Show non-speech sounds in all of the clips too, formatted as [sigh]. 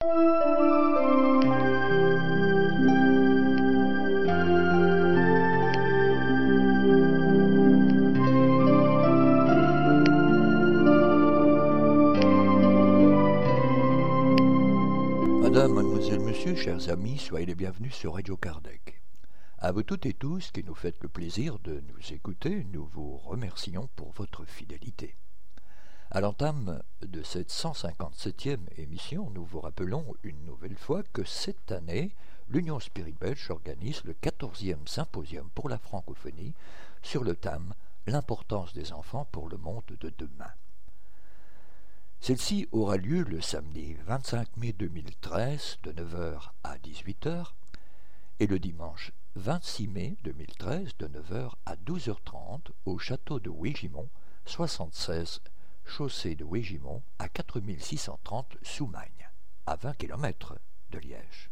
Madame, mademoiselle, monsieur, chers amis, soyez les bienvenus sur Radio Kardec. À vous toutes et tous qui nous faites le plaisir de nous écouter, nous vous remercions pour votre fidélité. À l'entame de cette 157e émission, nous vous rappelons une nouvelle fois que cette année, l'Union Spirit Belge organise le 14e symposium pour la francophonie sur le thème L'importance des enfants pour le monde de demain. Celle-ci aura lieu le samedi 25 mai 2013 de 9h à 18h et le dimanche 26 mai 2013 de 9h à 12h30 au château de Wégimont, 76 chaussée de Wégimont à 4630 Soumagne, à 20 km de Liège.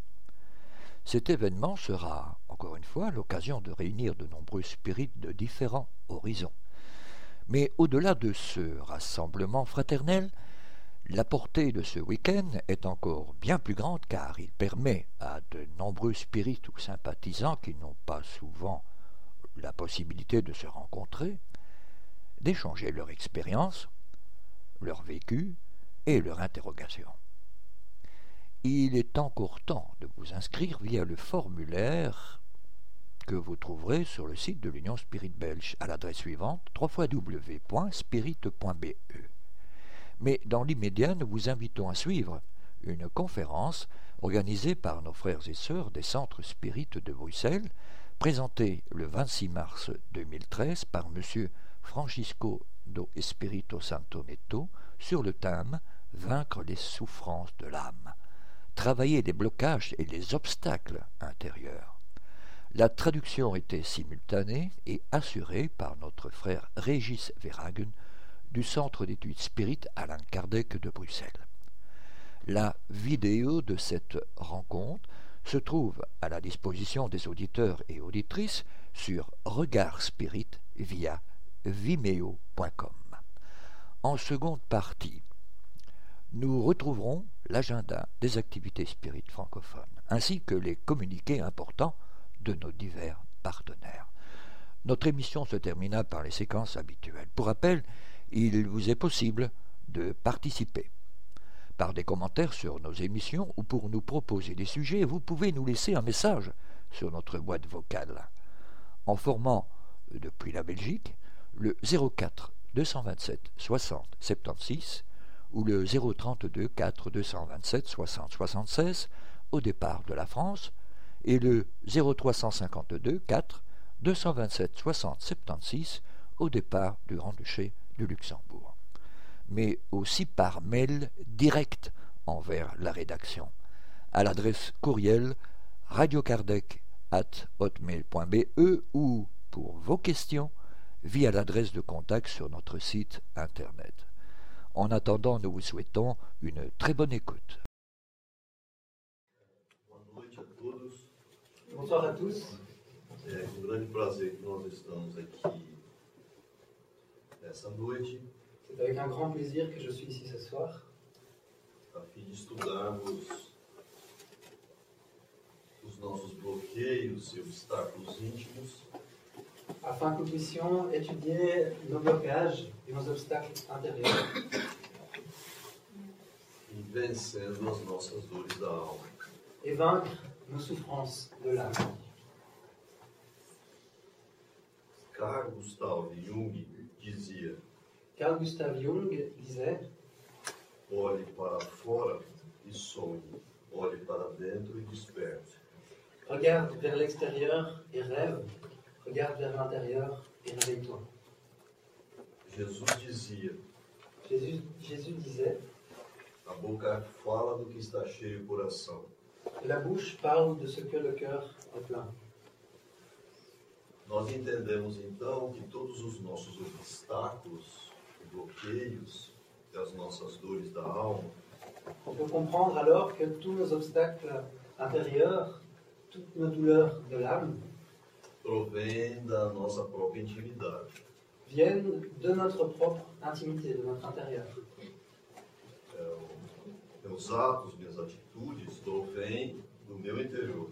Cet événement sera, encore une fois, l'occasion de réunir de nombreux spirites de différents horizons. Mais au-delà de ce rassemblement fraternel, la portée de ce week-end est encore bien plus grande car il permet à de nombreux spirites ou sympathisants qui n'ont pas souvent la possibilité de se rencontrer d'échanger leur expérience, leur vécu et leur interrogation. Il est encore temps de vous inscrire via le formulaire que vous trouverez sur le site de l'Union Spirit Belge à l'adresse suivante www.spirit.be. Mais dans l'immédiat, nous vous invitons à suivre une conférence organisée par nos frères et sœurs des centres spirites de Bruxelles, présentée le 26 mars 2013 par M. Francisco Espirito Santo sur le thème Vaincre les souffrances de l'âme, travailler les blocages et les obstacles intérieurs. La traduction était simultanée et assurée par notre frère Régis Verhagen du Centre d'études spirites Alain Kardec de Bruxelles. La vidéo de cette rencontre se trouve à la disposition des auditeurs et auditrices sur Regard Spirit via vimeo.com. En seconde partie, nous retrouverons l'agenda des activités spirites francophones, ainsi que les communiqués importants de nos divers partenaires. Notre émission se termina par les séquences habituelles. Pour rappel, il vous est possible de participer. Par des commentaires sur nos émissions ou pour nous proposer des sujets, vous pouvez nous laisser un message sur notre boîte vocale en formant depuis la Belgique le 04 227 60 76 ou le 032 4 227 60 76 au départ de la France et le 0352 4 227 60 76 au départ du Grand-Duché du Luxembourg, mais aussi par mail direct envers la rédaction, à l'adresse courriel radiocardec at hotmail.be ou, pour vos questions, via l'adresse de contact sur notre site internet. En attendant, nous vous souhaitons une très bonne écoute. Bonsoir à tous. É com grande prazer que nós estamos aqui essa noite C'est avec un grand plaisir que je suis ici ce soir a fim de estudarmos os nossos bloqueios e obstáculos íntimos afin que nous puissions étudier nos blocages et nos obstacles intérieurs et vaincre nos souffrances de l'âme. Carl Gustav Jung dizia: Carl Gustav Jung disait olhe para fora e sonhe, olhe para dentro e desperte. Regarde vers l'extérieur et rêve, regarde vers l'intérieur et réveille-toi. Jesus dizia: Jésus, Jésus disait a boca fala do que está cheio o coração. La bouche parle de ce que le cœur est plein. Nós entendemos então que todos os nossos obstáculos, bloqueios e as nossas dores da alma On peut comprendre alors que tous nos obstacles intérieurs, toutes nos douleurs de l'âme provém da nossa própria intimidade. Viennent de notre propre intimité, de notre intérieur. É meus atos, minhas atitudes provêm do meu interior.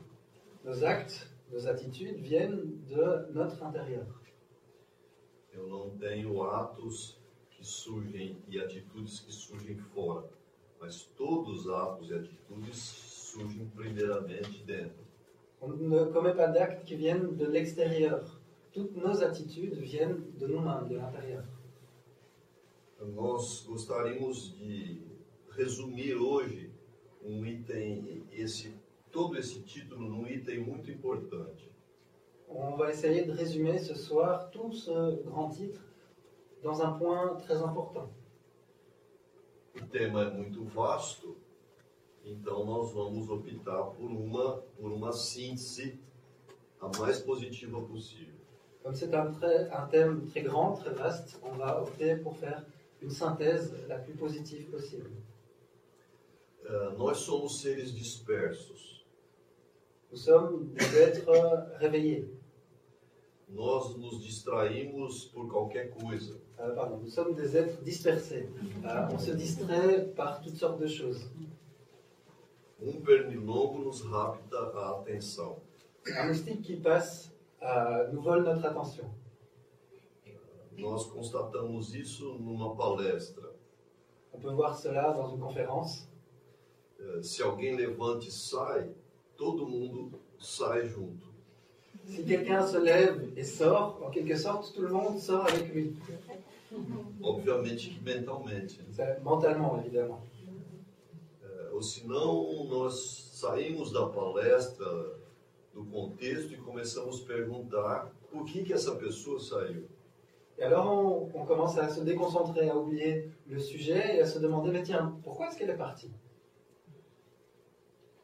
Nos actes, nos atitudes viennent de notre intérieur. Eu não tenho atos que surgem e atitudes que surgem fora, mas todos os atos e atitudes surgem primeiramente dentro. On ne commet pas d'actes qui viennent de l'extérieur. Toutes nos attitudes viennent de nous-mêmes, de l'intérieur. Nós gostaríamos de resumir hoje um item, esse, todo esse título num item muito importante. On va essayer de résumer ce soir tout ce grand titre dans un point très important. O tema é muito vasto, então nós vamos optar por uma, por uma síntese a mais positiva possível. Comme c'est un, un thème très grand, très vaste, on va opter pour faire une synthèse la plus positive possible. Eh, nós somos seres dispersos. Nous sommes des êtres réveillés. Nós nos distraímos por qualquer coisa. Euh, pardon, nous sommes des êtres dispersés. Euh, on se distrait par toutes sortes de choses. Um pernilongo nos rapta a atenção. Un moustique qui passe euh, nous vole notre attention. Nós constatamos isso numa palestra. On peut voir cela dans une conférence. Eh, Se alguém levanta e sai, todo mundo sai junto. Si quelqu'un se lève et sort, en quelque sorte, tout le monde sort avec lui. Obviamente que mentalmente. né? C'est Mentalement, évidemment. Ou senão, nós saímos da palestra, do contexto e começamos a perguntar por que, que essa pessoa saiu. Et alors, on, on commence à se déconcentrer, à oublier le sujet et à se demander, mais tiens, pourquoi est-ce qu'elle est partie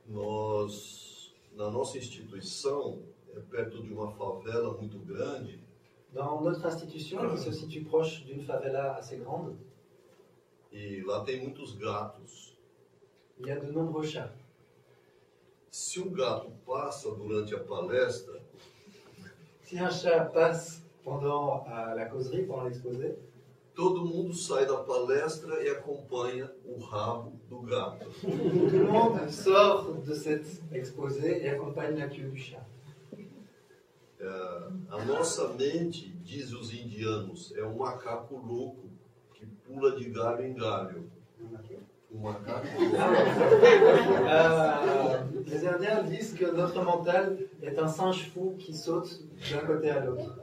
Nós, na nossa instituição, é perto de uma favela muito grande, Dans notre institution, qui se situe proche d'une favela assez grande, e lá tem muitos gatos. Y a de nombreux chats. Se um gato passa durante a palestra, Si un chat passe pendant euh, la causerie, pendant l'exposé, todo mundo sai da palestra e acompanha o rabo do gato. tout le monde sort de cet exposé et accompagne la queue du chat. É, a nossa mente, diz os indianos, é um macaco louco que pula de galho em galho. [laughs] Euh, les Indiens disent que notre mental est un singe fou qui saute d'un côté à l'autre.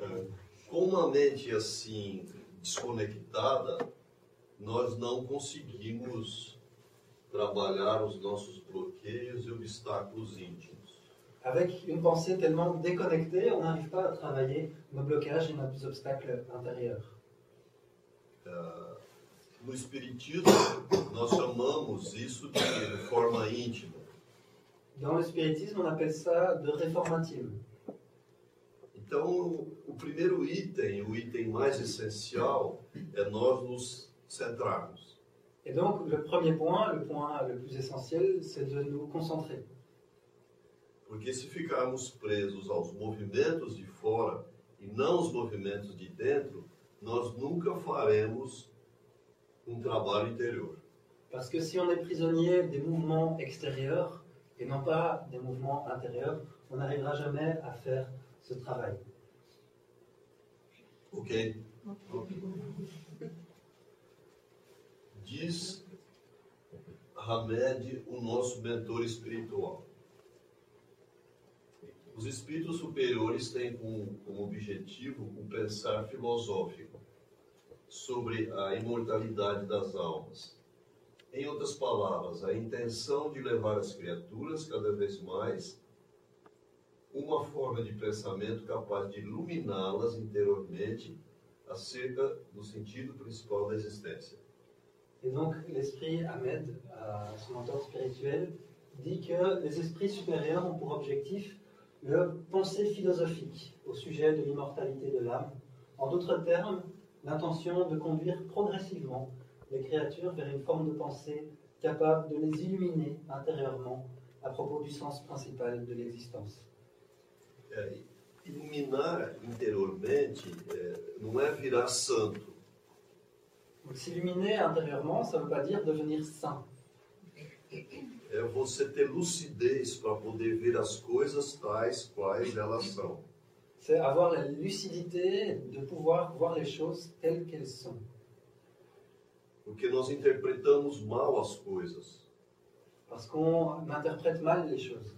É, com uma mente assim desconectada, nós não conseguimos trabalhar os nossos bloqueios e obstáculos íntimos. Avec une pensée tellement déconnectée, on n'arrive pas à travailler nos blocages et nos obstacles intérieurs. No Espiritismo, nós chamamos isso de forma íntima. Dans le spiritisme, on appelle ça de réformative. Então, o primeiro item, o item mais essencial, é nós nos centrarmos. Et donc, le premier point, le point le plus essentiel, c'est de nous concentrer. Porque se ficarmos presos aos movimentos de fora e não os movimentos de dentro, nós nunca faremos um trabalho interior. Parce que si on est prisonnier des mouvements extérieurs et non pas des mouvements intérieurs, on n'arrivera jamais à faire ce travail. Ok? Diz Hamed, o nosso mentor espiritual. Os espíritos superiores têm como, como objetivo o pensar filosófico sobre a imortalidade das almas. Em outras palavras, a intenção de levar as criaturas cada vez mais uma forma de pensamento capaz de iluminá-las interiormente acerca do sentido principal da existência. Et donc, l'esprit Ahmed, euh, son mentor spirituel, dit que les esprits supérieurs ont pour objectif le pensée philosophique au sujet de l'immortalité de l'âme. En d'autres termes, l'intention de conduire progressivement les créatures vers une forme de pensée capable de les illuminer intérieurement à propos du sens principal de l'existence. É, iluminar interiormente é, não é virar santo, s'illuminer intérieurement, ça ne veut pas dire devenir saint. é você ter lucidez para poder ver as coisas tais quais elas são. C'est avoir la lucidité de pouvoir voir les choses telles qu'elles sont. Porque nós interpretamos mal as coisas. Parce qu'on interprète mal les choses.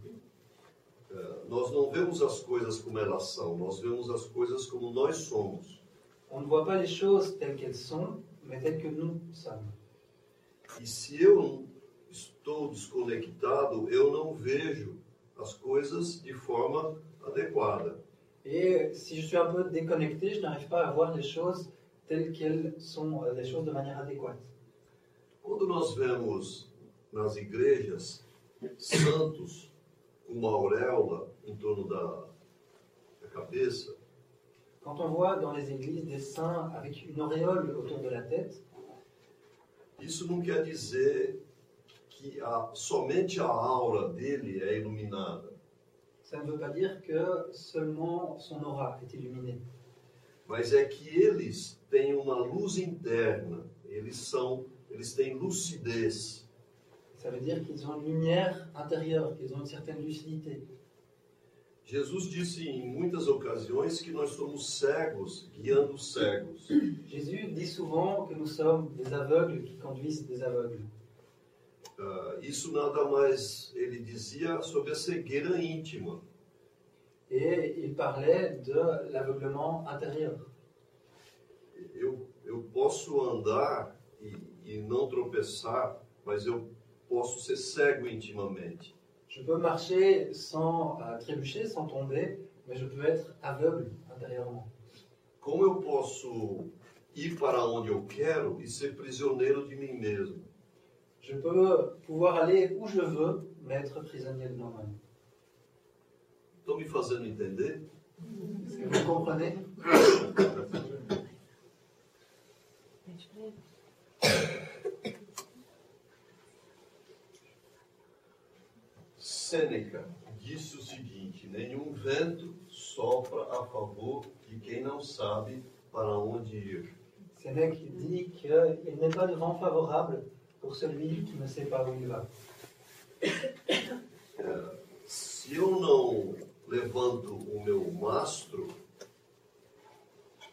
É, nós não vemos as coisas como elas são, nós vemos as coisas como nós somos. On ne voit pas les choses telles qu'elles sont, mais telles que nous sommes. E se eu estou desconectado, eu não vejo as coisas de forma adequada. Et si je suis un peu déconnecté, je n'arrive pas à voir les choses telles qu'elles sont, euh, les choses de manière adéquate. Quando nós vemos nas igrejas santos com uma auréola em torno da, da cabeça, Quand on voit dans les églises des saints avec une auréole autour de la tête, isso não quer dizer que a, somente a aura dele é iluminada, ça ne veut pas dire que seulement son aura est illuminée. mas é que eles têm uma luz interna, eles são, eles têm lucidez. Ça veut dire qu'ils ont une lumière intérieure, qu'ils ont une certaine lucidité. Jesus disse em muitas ocasiões que nós somos cegos guiando cegos. Jésus dit souvent que nous sommes des aveugles qui conduisent des aveugles. Ah, isso nada mais ele dizia sobre a cegueira íntima. Et il parlait de l'aveuglement intérieur. Eu, eu posso andar e, e não tropeçar, mas eu posso ser cego intimamente. Je peux marcher sans euh, trébucher, sans tomber, mais je peux être aveugle intérieurement. Como eu posso ir para onde eu quero e ser prisioneiro de mim mesmo? Je peux pouvoir aller où je veux, mais être prisonnier de moi-même. Estão me fazendo entender? Vous comprenez? Sêneca disse o seguinte: nenhum vento sopra a favor de quem não sabe para onde ir. Sénèque dit qu'il n'est pas de vent favorable pour celui qui ne sait pas où il va. [coughs] Se eu não levanto o meu mastro,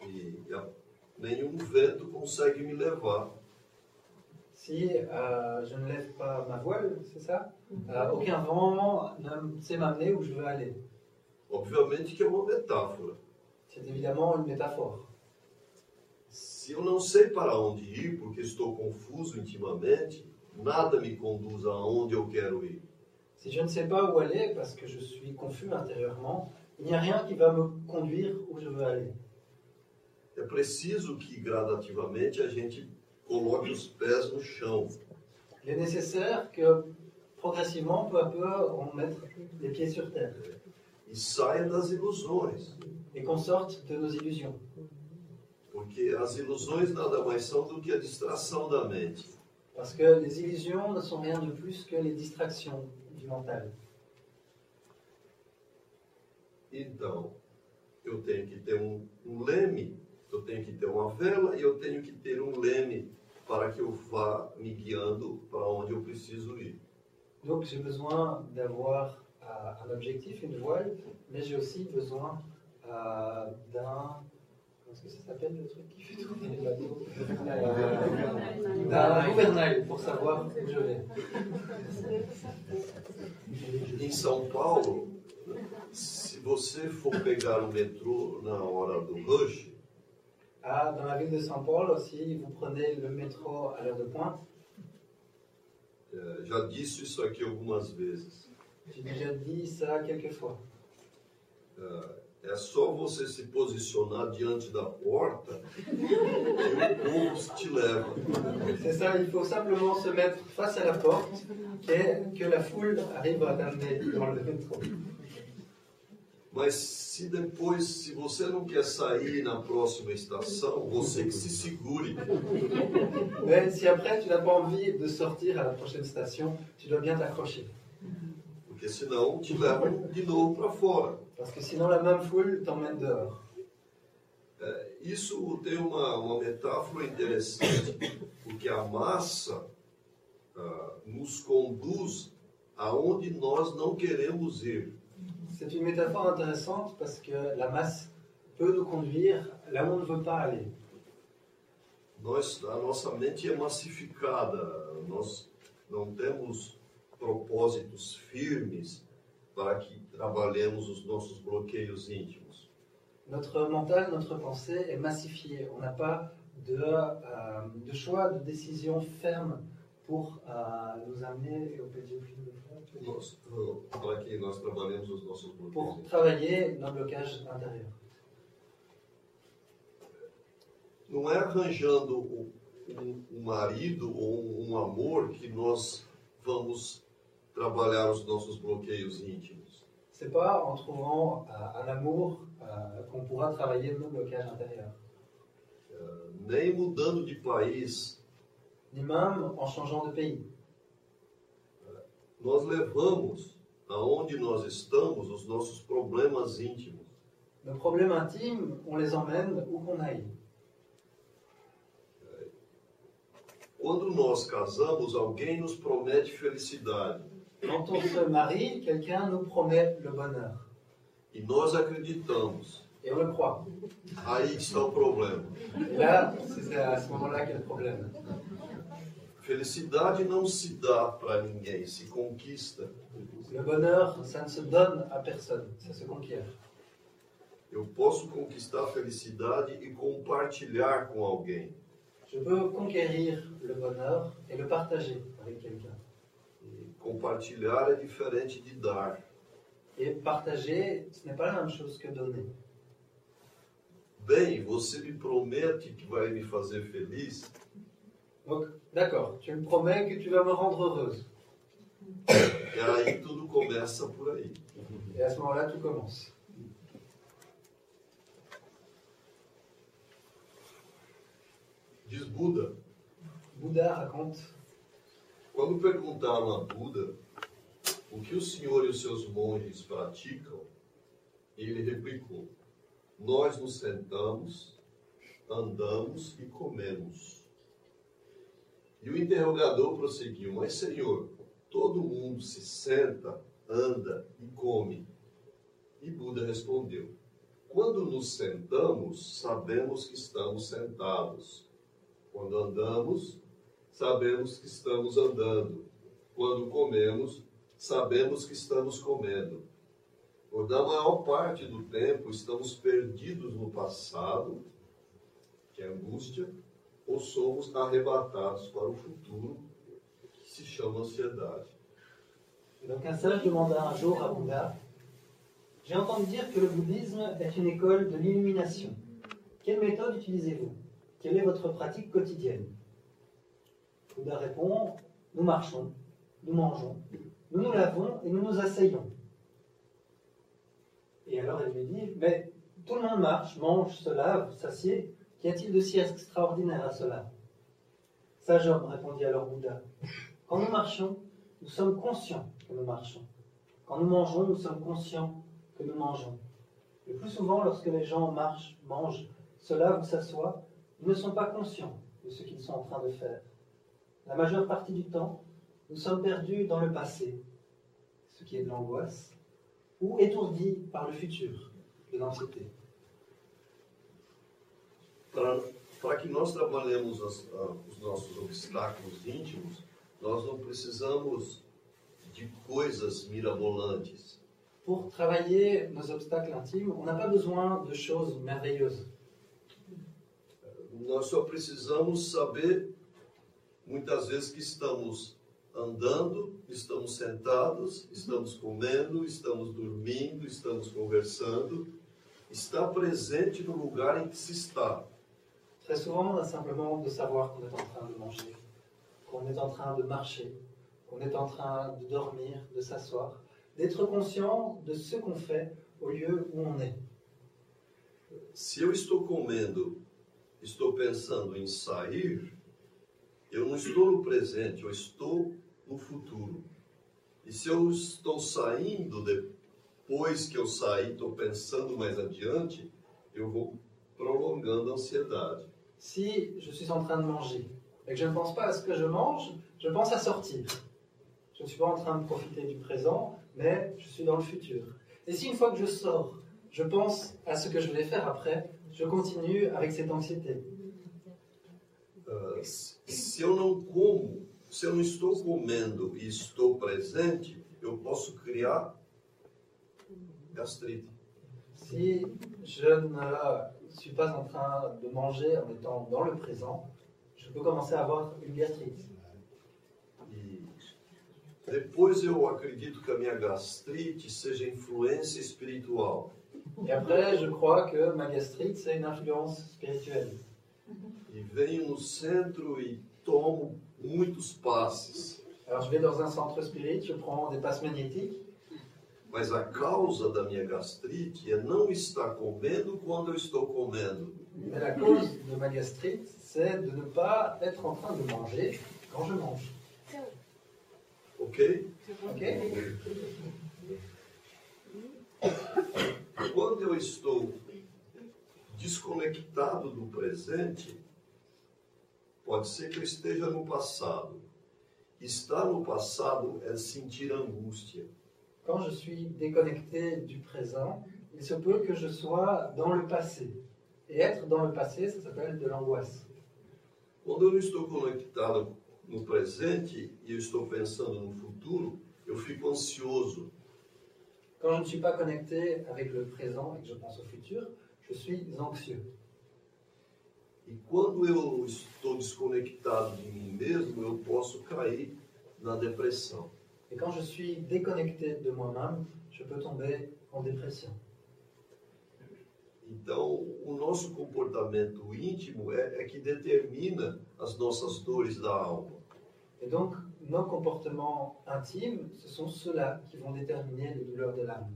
e a- nenhum vento consegue me levar. Si euh, je ne lève pas ma voile, c'est ça? Euh, Aucun vent ne sait m'amener où je veux aller. Obviamente que é uma metáfora. C'est évidemment une métaphore. Se eu não sei para onde ir, porque estou confuso intimamente, nada me conduz aonde eu quero ir. Si je ne sais pas où aller parce que je suis confus intérieurement, il n'y a rien qui va me conduire où je veux aller. É preciso que gradativamente a gente coloque os pés no chão. Il est nécessaire que progressivement, peu à peu, on mette les pieds sur terre e saia das ilusões. et qu'on sorte de nos illusions. Porque as ilusões nada mais são do que a distração da mente. Parce que les illusions ne sont rien de plus que les distractions du mental. Então, eu tenho que ter um, um leme, eu tenho que ter uma vela e eu tenho que ter um leme para que eu vá me guiando para onde eu preciso ir. Donc j'ai besoin d'avoir euh, un objectif, une voile, mais j'ai aussi besoin euh, d'un... Est-ce que ça s'appelle le truc qui fait tourner les bateaux Euh, D'un gouvernail pour savoir où je vais. Em São Paulo, se você for pegar o metrô na hora do rush, Ah, dans la ville de Saint-Paul, si vous prenez le métro à l'heure de pointe, já disse isso aqui algumas vezes, j'ai déjà dit ça quelques fois. É só você se posicionar diante da porta e o povo te leva. C'est ça, il faut simplement se mettre face à la porte et que la foule arrive à t'amener dans le métro. Mas se depois, se você não quer sair na próxima estação, você que se segure. Mais si après tu n'as pas envie de sortir à la prochaine station, tu dois bien t'accrocher. Porque senão te levam de novo para fora. Parce que sinon la même foule t'emmène dehors. É, isso tem uma, uma metáfora interessante, porque a massa ah, nos conduz aonde nós não queremos ir. C'est une métaphore intéressante parce que la masse peut nous conduire là où on ne veut pas aller. Nós, a nossa mente é massificada, nós não temos propósitos firmes para que trabalhemos os nossos bloqueios íntimos. Notre mental, notre pensée est massifiée. On n'a pas de, euh, de choix, de décision ferme pour euh, nous amener au bloqueios pour travailler nos blocages intérieurs. Não é arranjando um- um marido ou um amor que nós vamos trabalhar os nossos bloqueios íntimos. C'est pas en trouvant euh, un amour euh, qu'on pourra travailler nos blocages intérieurs, Nem mudando de país, ni même en changeant de pays. nós levamos aonde nós estamos os nossos problemas íntimos. Nos problèmes intimes, on les emmène où qu'on aille. Quando nós casamos, alguém nos promete felicidade Quand on se marie, quelqu'un nous promet le bonheur. e nós acreditamos. Et on le croit. Aí está o problema. Et là, c'est à ce moment-là qu'il y a le problème. Felicidade não se dá para ninguém, se conquista. Le bonheur, ça ne se donne à personne, ça se conquiert. Eu posso conquistar a felicidade e compartilhar com alguém. Je peux conquérir le bonheur et le partager avec quelqu'un. Compartilhar é diferente de dar. Et partager, ce n'est pas la même chose que donner. Bem, você me promete que vai me fazer feliz? Donc, d'accord, tu me promets que tu vas me rendre heureuse. E aí tudo começa por aí. Et à ce moment-là, tout commence. Diz Buda. Bouddha raconte Quando perguntaram a Buda o que o senhor e os seus monges praticam, ele replicou: Nós nos sentamos, andamos e comemos. E o interrogador prosseguiu: Mas, senhor, todo mundo se senta, anda e come. E Buda respondeu: Quando nos sentamos, sabemos que estamos sentados. Quando andamos, sabemos que estamos andando. Quando comemos, sabemos que estamos comendo. Por da maior parte do tempo estamos perdidos no passado, que é angústia, ou somos arrebatados para o futuro, que se chama ansiedade. Donc un sage demanda un jour à Bouddha, j'ai entendu dire que le bouddhisme est une école de l'illumination. Quelle méthode utilisez-vous Quelle est votre pratique quotidienne Bouddha répond, nous marchons, nous mangeons, nous nous lavons et nous nous asseyons. Et alors elle lui dit, mais tout le monde marche, mange, se lave, s'assied, qu'y a-t-il de si extraordinaire à cela? Sage homme, répondit alors Bouddha, quand nous marchons, nous sommes conscients que nous marchons. Quand nous mangeons, nous sommes conscients que nous mangeons. Le plus souvent, lorsque les gens marchent, mangent, se lavent ou s'assoient, ils ne sont pas conscients de ce qu'ils sont en train de faire. La majeure partie du temps, nous sommes perdus dans le passé, ce qui est de l'angoisse, ou étourdis par le futur, de l'anxiété. Para para que nós trabalhemos as- ah, os nossos obstáculos íntimos, nós não precisamos de coisas mirabolantes. Pour travailler nos obstacles intimes, on n'a pas besoin de choses merveilleuses. Nós só precisamos saber, muitas vezes, que estamos andando, estamos sentados, estamos comendo, estamos dormindo, estamos conversando. Está presente no lugar em que se está. Très souvent, on a simplement de savoir qu'on est en train de manger, qu'on est en train de marcher, qu'on est en train de dormir, de s'asseoir, d'être conscient de ce qu'on fait au lieu où on est. Se eu estou comendo, estou pensando em sair, eu não estou no presente, eu estou no futuro. E se eu estou. Si je suis en train de manger et que je ne pense pas à ce que je mange, je pense à sortir. je ne suis pas en train de profiter du présent, mais je suis dans le futur. Et si une fois que je sors, je pense à ce que je vais faire après, je continue avec cette anxiété. Ah, se eu não como, se eu não estou comendo e estou presente, eu posso criar gastrite. Si je ne suis pas en train de manger en étant dans le présent, je peux commencer à avoir une gastrite. Depois eu acredito que a minha gastrite seja influência espiritual. Et après, je crois que ma gastrite, c'est une influence spirituelle. E venho no centro e tomo muitos passes. Alors je vais dans un centre spirit, je prends des passes magnétiques, Mas a causa da minha gastrite é não estar comendo quando eu estou comendo. mais la cause de ma gastrite, c'est de ne pas être en train de manger quand je mange. Ok? Ok Quando eu estou desconectado do presente, pode ser que eu esteja no passado. Estar no passado é sentir angústia. Quand je suis déconnecté du présent, il se peut que je sois dans le passé. Et être dans le passé, ça s'appelle de l'angoisse. Quando eu não estou conectado no presente e eu estou pensando no futuro, eu fico ansioso. Quand je ne suis pas connecté avec le présent et que je pense au futur, je suis anxieux. E quando eu estou desconectado de mim mesmo, eu posso cair na depressão. Et quand je suis déconnecté de moi-même, je peux tomber en dépression. Então, o nosso comportamento íntimo é, é que determina as nossas dores da alma. Et donc, nos comportements intimes, ce sont ceux-là qui vont déterminer les douleurs de l'âme.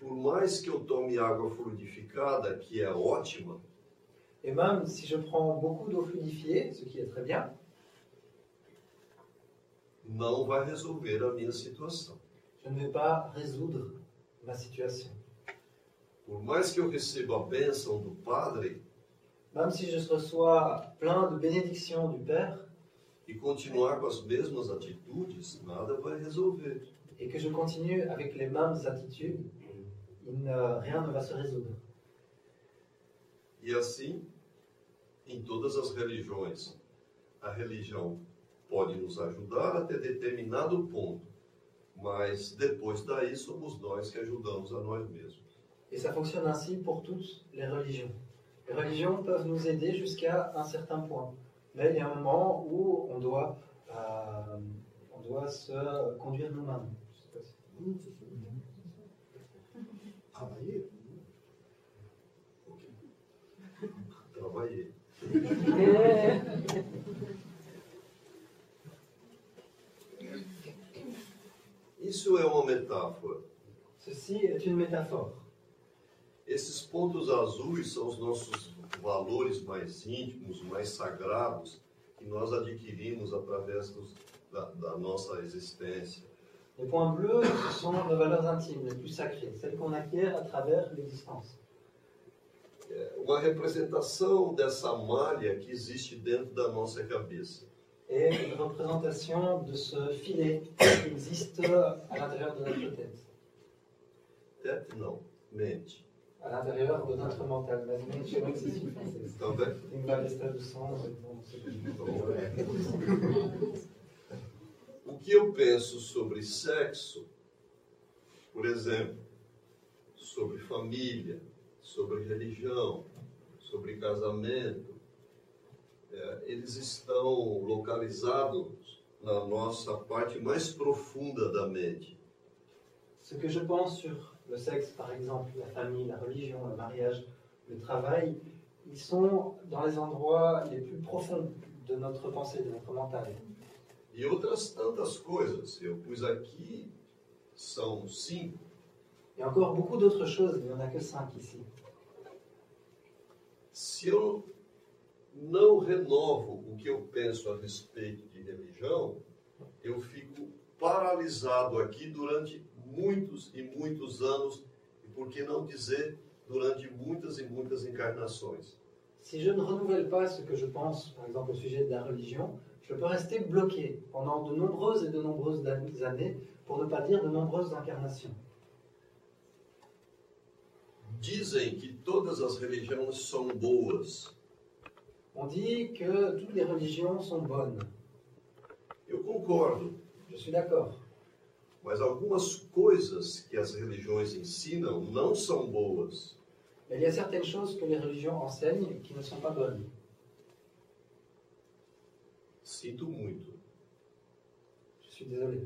Por mais que eu tome água fluidificada, que é ótima, Et même si je prends beaucoup d'eau fluidifiée, ce qui est très bien, não vai resolver a minha situação. je ne vais pas résoudre ma situation. Por mais que eu receba a bênção do Padre Même si je reçois plein de bénédictions du Père e continuar com as mesmas atitudes, nada vai resolver. et que je continue avec les mêmes attitudes, il ne- rien ne va se résoudre. E assim, em todas as religiões, a religião pode nos ajudar até determinado ponto, mas depois daí somos nós que ajudamos a nós mesmos. Et ça fonctionne ainsi pour toutes les religions. Les religions peuvent nous aider jusqu'à un certain point. Mais il y a un moment où on doit, euh, on doit se conduire nous-mêmes. Je sais pas si- Travailler. Trabalhei. Isso é uma metáfora. Ceci est une métaphore. Esses pontos azuis são os nossos valores mais íntimos, mais sagrados, que nós adquirimos através dos- da, da nossa existência. Les points bleus, ce sont nos valeurs intimes, les plus sacrées, celles qu'on acquiert à travers l'existence. É uma representação dessa malha que existe dentro da nossa cabeça. Et une représentation de ce filet qui existe à l'intérieur de notre tête, Tete não, mente. à l'intérieur de notre mental. Mas chama que existe em francês. Também. Tem várias traduções, O que eu penso sobre sexo, por exemplo, sobre família, sobre religião, sobre casamento, é, eles estão localizados na nossa parte mais profunda da mente. Ce que je pense sur le sexe, par exemple, la famille, la religion, le mariage, le travail, ils sont dans les endroits les plus profonds de notre pensée, de notre mental. E outras tantas coisas. Eu pus aqui, são cinco. A encore beaucoup d'autres choses, il n'y en a que cinq ici. Se eu não renovo o que eu penso a respeito de religião, eu fico paralisado aqui durante muitos e muitos anos, e por que não dizer durante muitas e muitas encarnações. Si je ne renouvelle pas ce que je pense, par exemple, au sujet de la religion, Je peux rester bloqué pendant de nombreuses et de nombreuses années, pour ne pas dire de nombreuses incarnations. Dizem que todas as religiões são boas. On dit que toutes les religions sont bonnes. Eu concordo, Je suis d'accord. mas algumas coisas que as religiões ensinam não são boas. Mais il y a certaines choses que les religions enseignent qui ne sont pas bonnes. Sinto muito. Je suis désolé.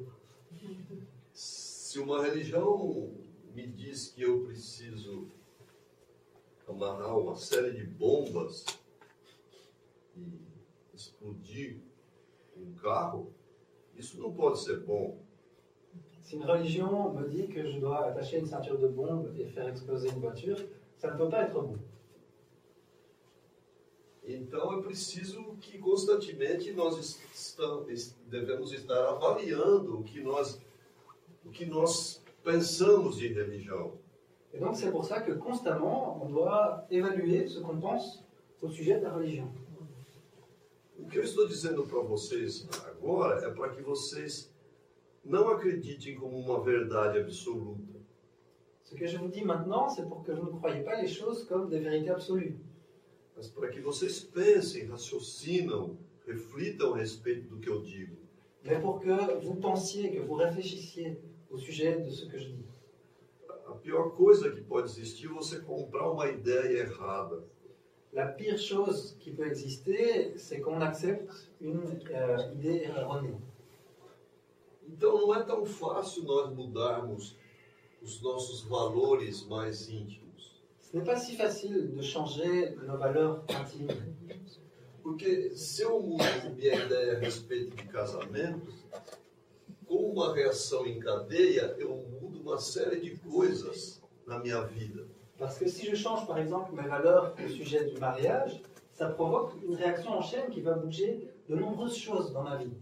Se uma religião me diz que eu preciso amarrar uma série de bombas e explodir um carro, isso não pode ser bom. Si une religion me dit que je dois attacher une ceinture de bombe et faire exploser une voiture, ça ne peut pas être bon. Então é preciso que constantemente nós estam- es- devemos estar avaliando o que nós, o que nós pensamos de religião. Et donc c'est pour ça que constamment, on doit évaluer ce qu'on pense au sujet de la religion. O que eu estou dizendo para vocês agora é para que vocês não acreditem como uma verdade absoluta, Ce que je vous dis maintenant, c'est pour que vous ne croyez pas les choses comme des vérités absolues, mas para que vocês pensem, raciocinam, reflitam a respeito do que eu digo. mais pour que vous pensiez, que vous réfléchissiez au sujet de ce que je dis. A pior coisa que pode existir é você comprar uma ideia errada. La pire chose qui peut exister, c'est qu'on accepte une euh, idée erronée. Então não é tão fácil nós mudarmos os nossos valores mais íntimos. Ce n'est pas si facile de changer nos valeurs intimes. Porque se eu mudo minha ideia a respeito de casamento, com uma reação em cadeia, eu uma série de coisas na minha vida. Parce que si je change par exemple mes valeurs au sujet du mariage, ça provoque une réaction en chaîne qui va bouger de nombreuses choses dans ma vie.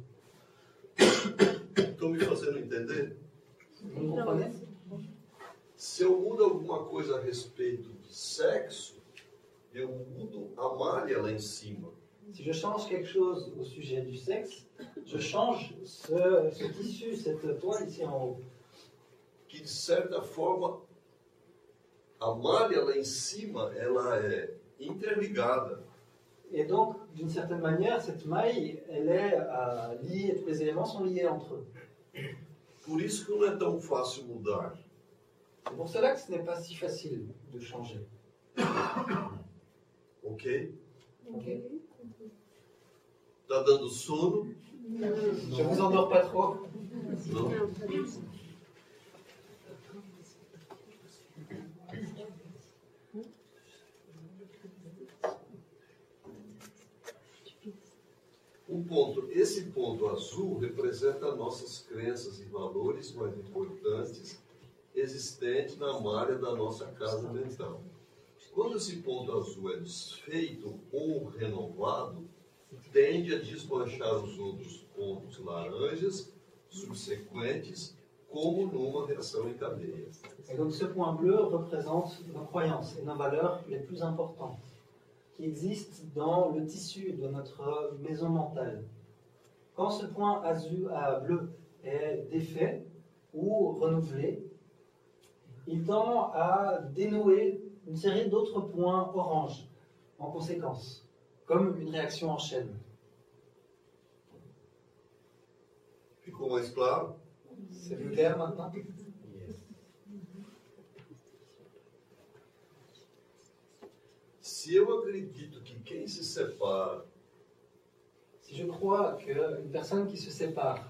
[coughs] Estão me fazendo entender? Vous comprenez? Se eu mudo alguma coisa a respeito de sexo, eu mudo a malha lá em cima. Si je change quelque chose au sujet du sexe, je change ce, ce tissu, cette toile ici en haut. Que de certa forma, a malha lá em cima, ela é interligada. Et donc, d'une certaine manière, cette maille, elle est euh, liée, tous les éléments sont liés entre eux. Por isso que não é tão fácil mudar. C'est pour cela que ce n'est pas si facile de changer. Ok? Ok Tá dando sono? Je vous endors pas trop. Não? Um ponto, esse ponto azul representa nossas crenças e valores mais importantes existentes na malha da nossa casa mental. Quando esse ponto azul é desfeito ou renovado, tende a desmanchar os outros pontos laranjas subsequentes, como numa reação em cadeia. Et donc ce point bleu représente nos croyances et les plus importantes qui existent dans le tissu de notre maison mentale. Quand ce point azul, à bleu est défait ou renouvelé, il tend à dénouer une série d'autres points orange en conséquence, comme une réaction en chaîne. Ficou mais claro? C'est plus clair maintenant? Se eu acredito que quem se separa Si je crois qu'une personne qui se sépare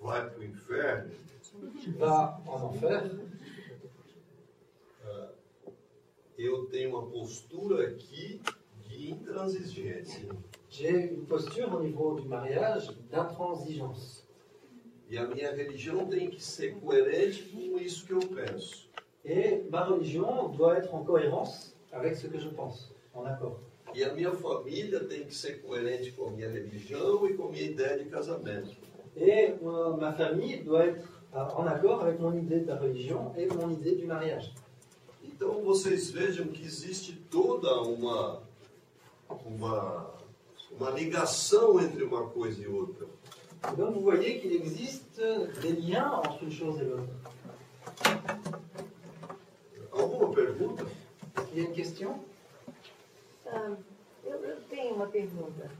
vai para o inferno, va en enfer, eu tenho uma postura aqui de intransigência. j'ai une posture au niveau du mariage d'intransigeance. E a minha religião tem que ser coerente com isso que eu penso. Et ma religion doit être en cohérence avec ce que je pense, en accord. E a minha família tem que ser coerente com a minha religião e com a minha ideia de casamento. Et euh, ma famille doit être euh, en accord avec mon idée de la religion et mon idée du mariage. Então vocês vejam que existe toda uma, uma uma ligação entre uma coisa e outra. Et donc vous voyez qu'il existe des liens entre une chose et l'autre. Alguma pergunta? Qu'il y a une question Ah, eu, tenho uma pergunta.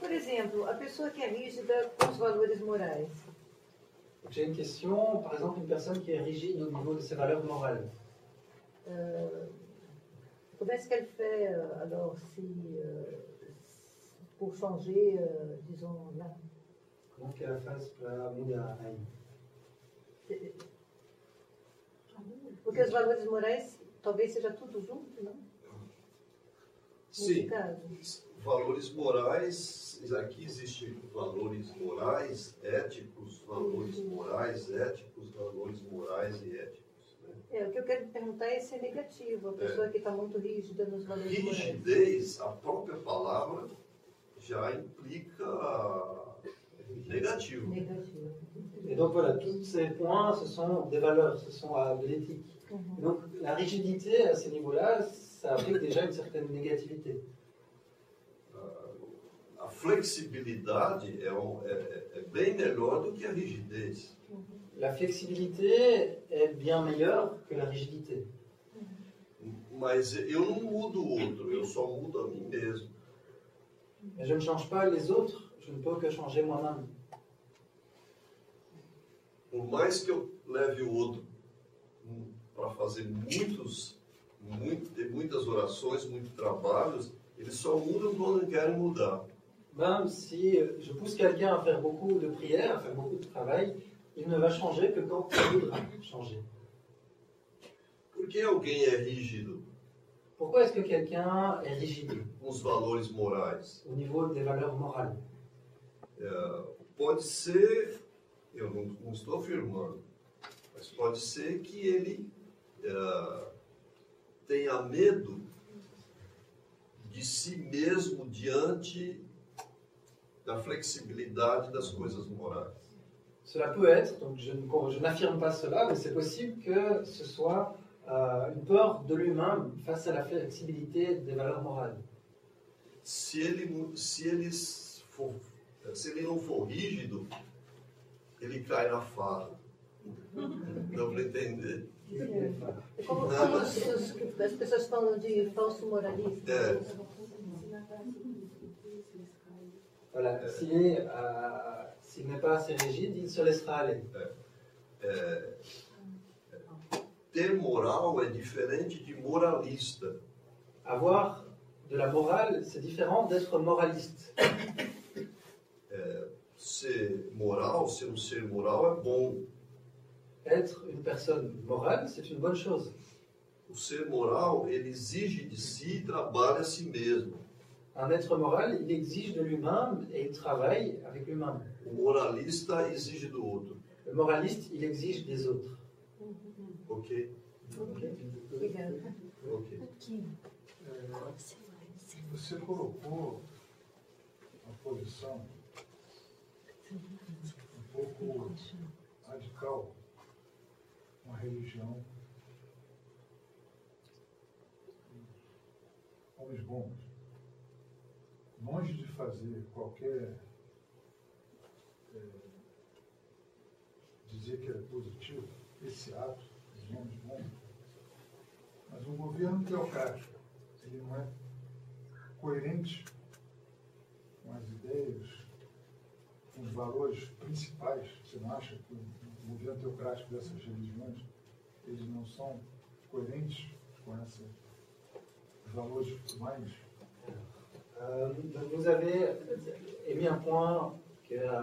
Por exemplo, a pessoa que é rígida com os valores morais, J'ai une question, par exemple, une personne qui est rigide au niveau de ses valeurs morales. euh, comment est-ce qu'elle fait euh, alors si, euh, pour changer, euh, disons, là Comment qu'elle fasse para mudar aí? Porque os valores morais talvez seja tudo junto, não? Sim. Valores morais, aqui existem valores morais, éticos, valores morais, éticos, valores morais e éticos. né? É, o que eu quero perguntar é se é negativo, a pessoa que está muito rígida nos valores morais. Rigidez, a própria palavra já implica negativo. Negativo. Et donc voilà, tous ces points, ce sont des valeurs, ce sont de l'éthique. Et Donc la rigidité à ces niveaux-là, ça implique déjà une certaine négativité. A flexibilidade é, um- é- é- é bem melhor do que a rigidez. La flexibilité est bien meilleure que la rigidité. Mas eu não mudo o outro, eu só mudo a mim mesmo. Mais je ne change pas les autres, je ne peux que changer moi-même. Por mais que eu leve o outro para fazer muitos, muito, muitas orações, muitos trabalhos, eles só mudam quando querem mudar. Même si je pousse quelqu'un à faire beaucoup de prières, à faire beaucoup de travail, il ne va changer que quand il voudra changer. Por que alguém é rígido Pourquoi est-ce que quelqu'un est rigide os valores morais? au niveau des valeurs morales É, pode ser, eu não, não estou afirmando, mas pode ser que ele é, tenha medo de si mesmo diante da flexibilidade das coisas morais. Cela peut être, donc je, je n'affirme pas cela, mais c'est possible que ce soit euh, une peur de lui-même face à la flexibilité des valeurs morales. Se ele, mu- se ele, for, se ele não for rígido, ele cai na farra. Dá para entender? É Como, como os- as pessoas falam de falso moralista. É. Voilà, s'il est, euh, n'est pas assez rigide, il se laissera aller. Ter moral é diferente de moralista. Avoir de la morale, c'est différent d'être moraliste. Ser moral, ser um ser moral é bom. Être une personne morale, c'est une bonne chose. O ser moral, ele exige de si e trabalha a si mesmo. Un être moral, il exige de lui-même et il travaille avec lui-même. O moralista exige do outro. Le moraliste, il exige des autres. Ok? Obrigada. Ok. Você colocou uma posição um pouco radical, uma religião, homens bons, longe de fazer qualquer eh, dizer que é positivo esse ato dos homens bons, mas um governo teocrático, ele não é coerente com as ideias, com os valores principais. Você não acha que governo teocrático dessas religiões, eles não são coerentes com esses valores mais Euh, donc vous avez émis un point que, euh,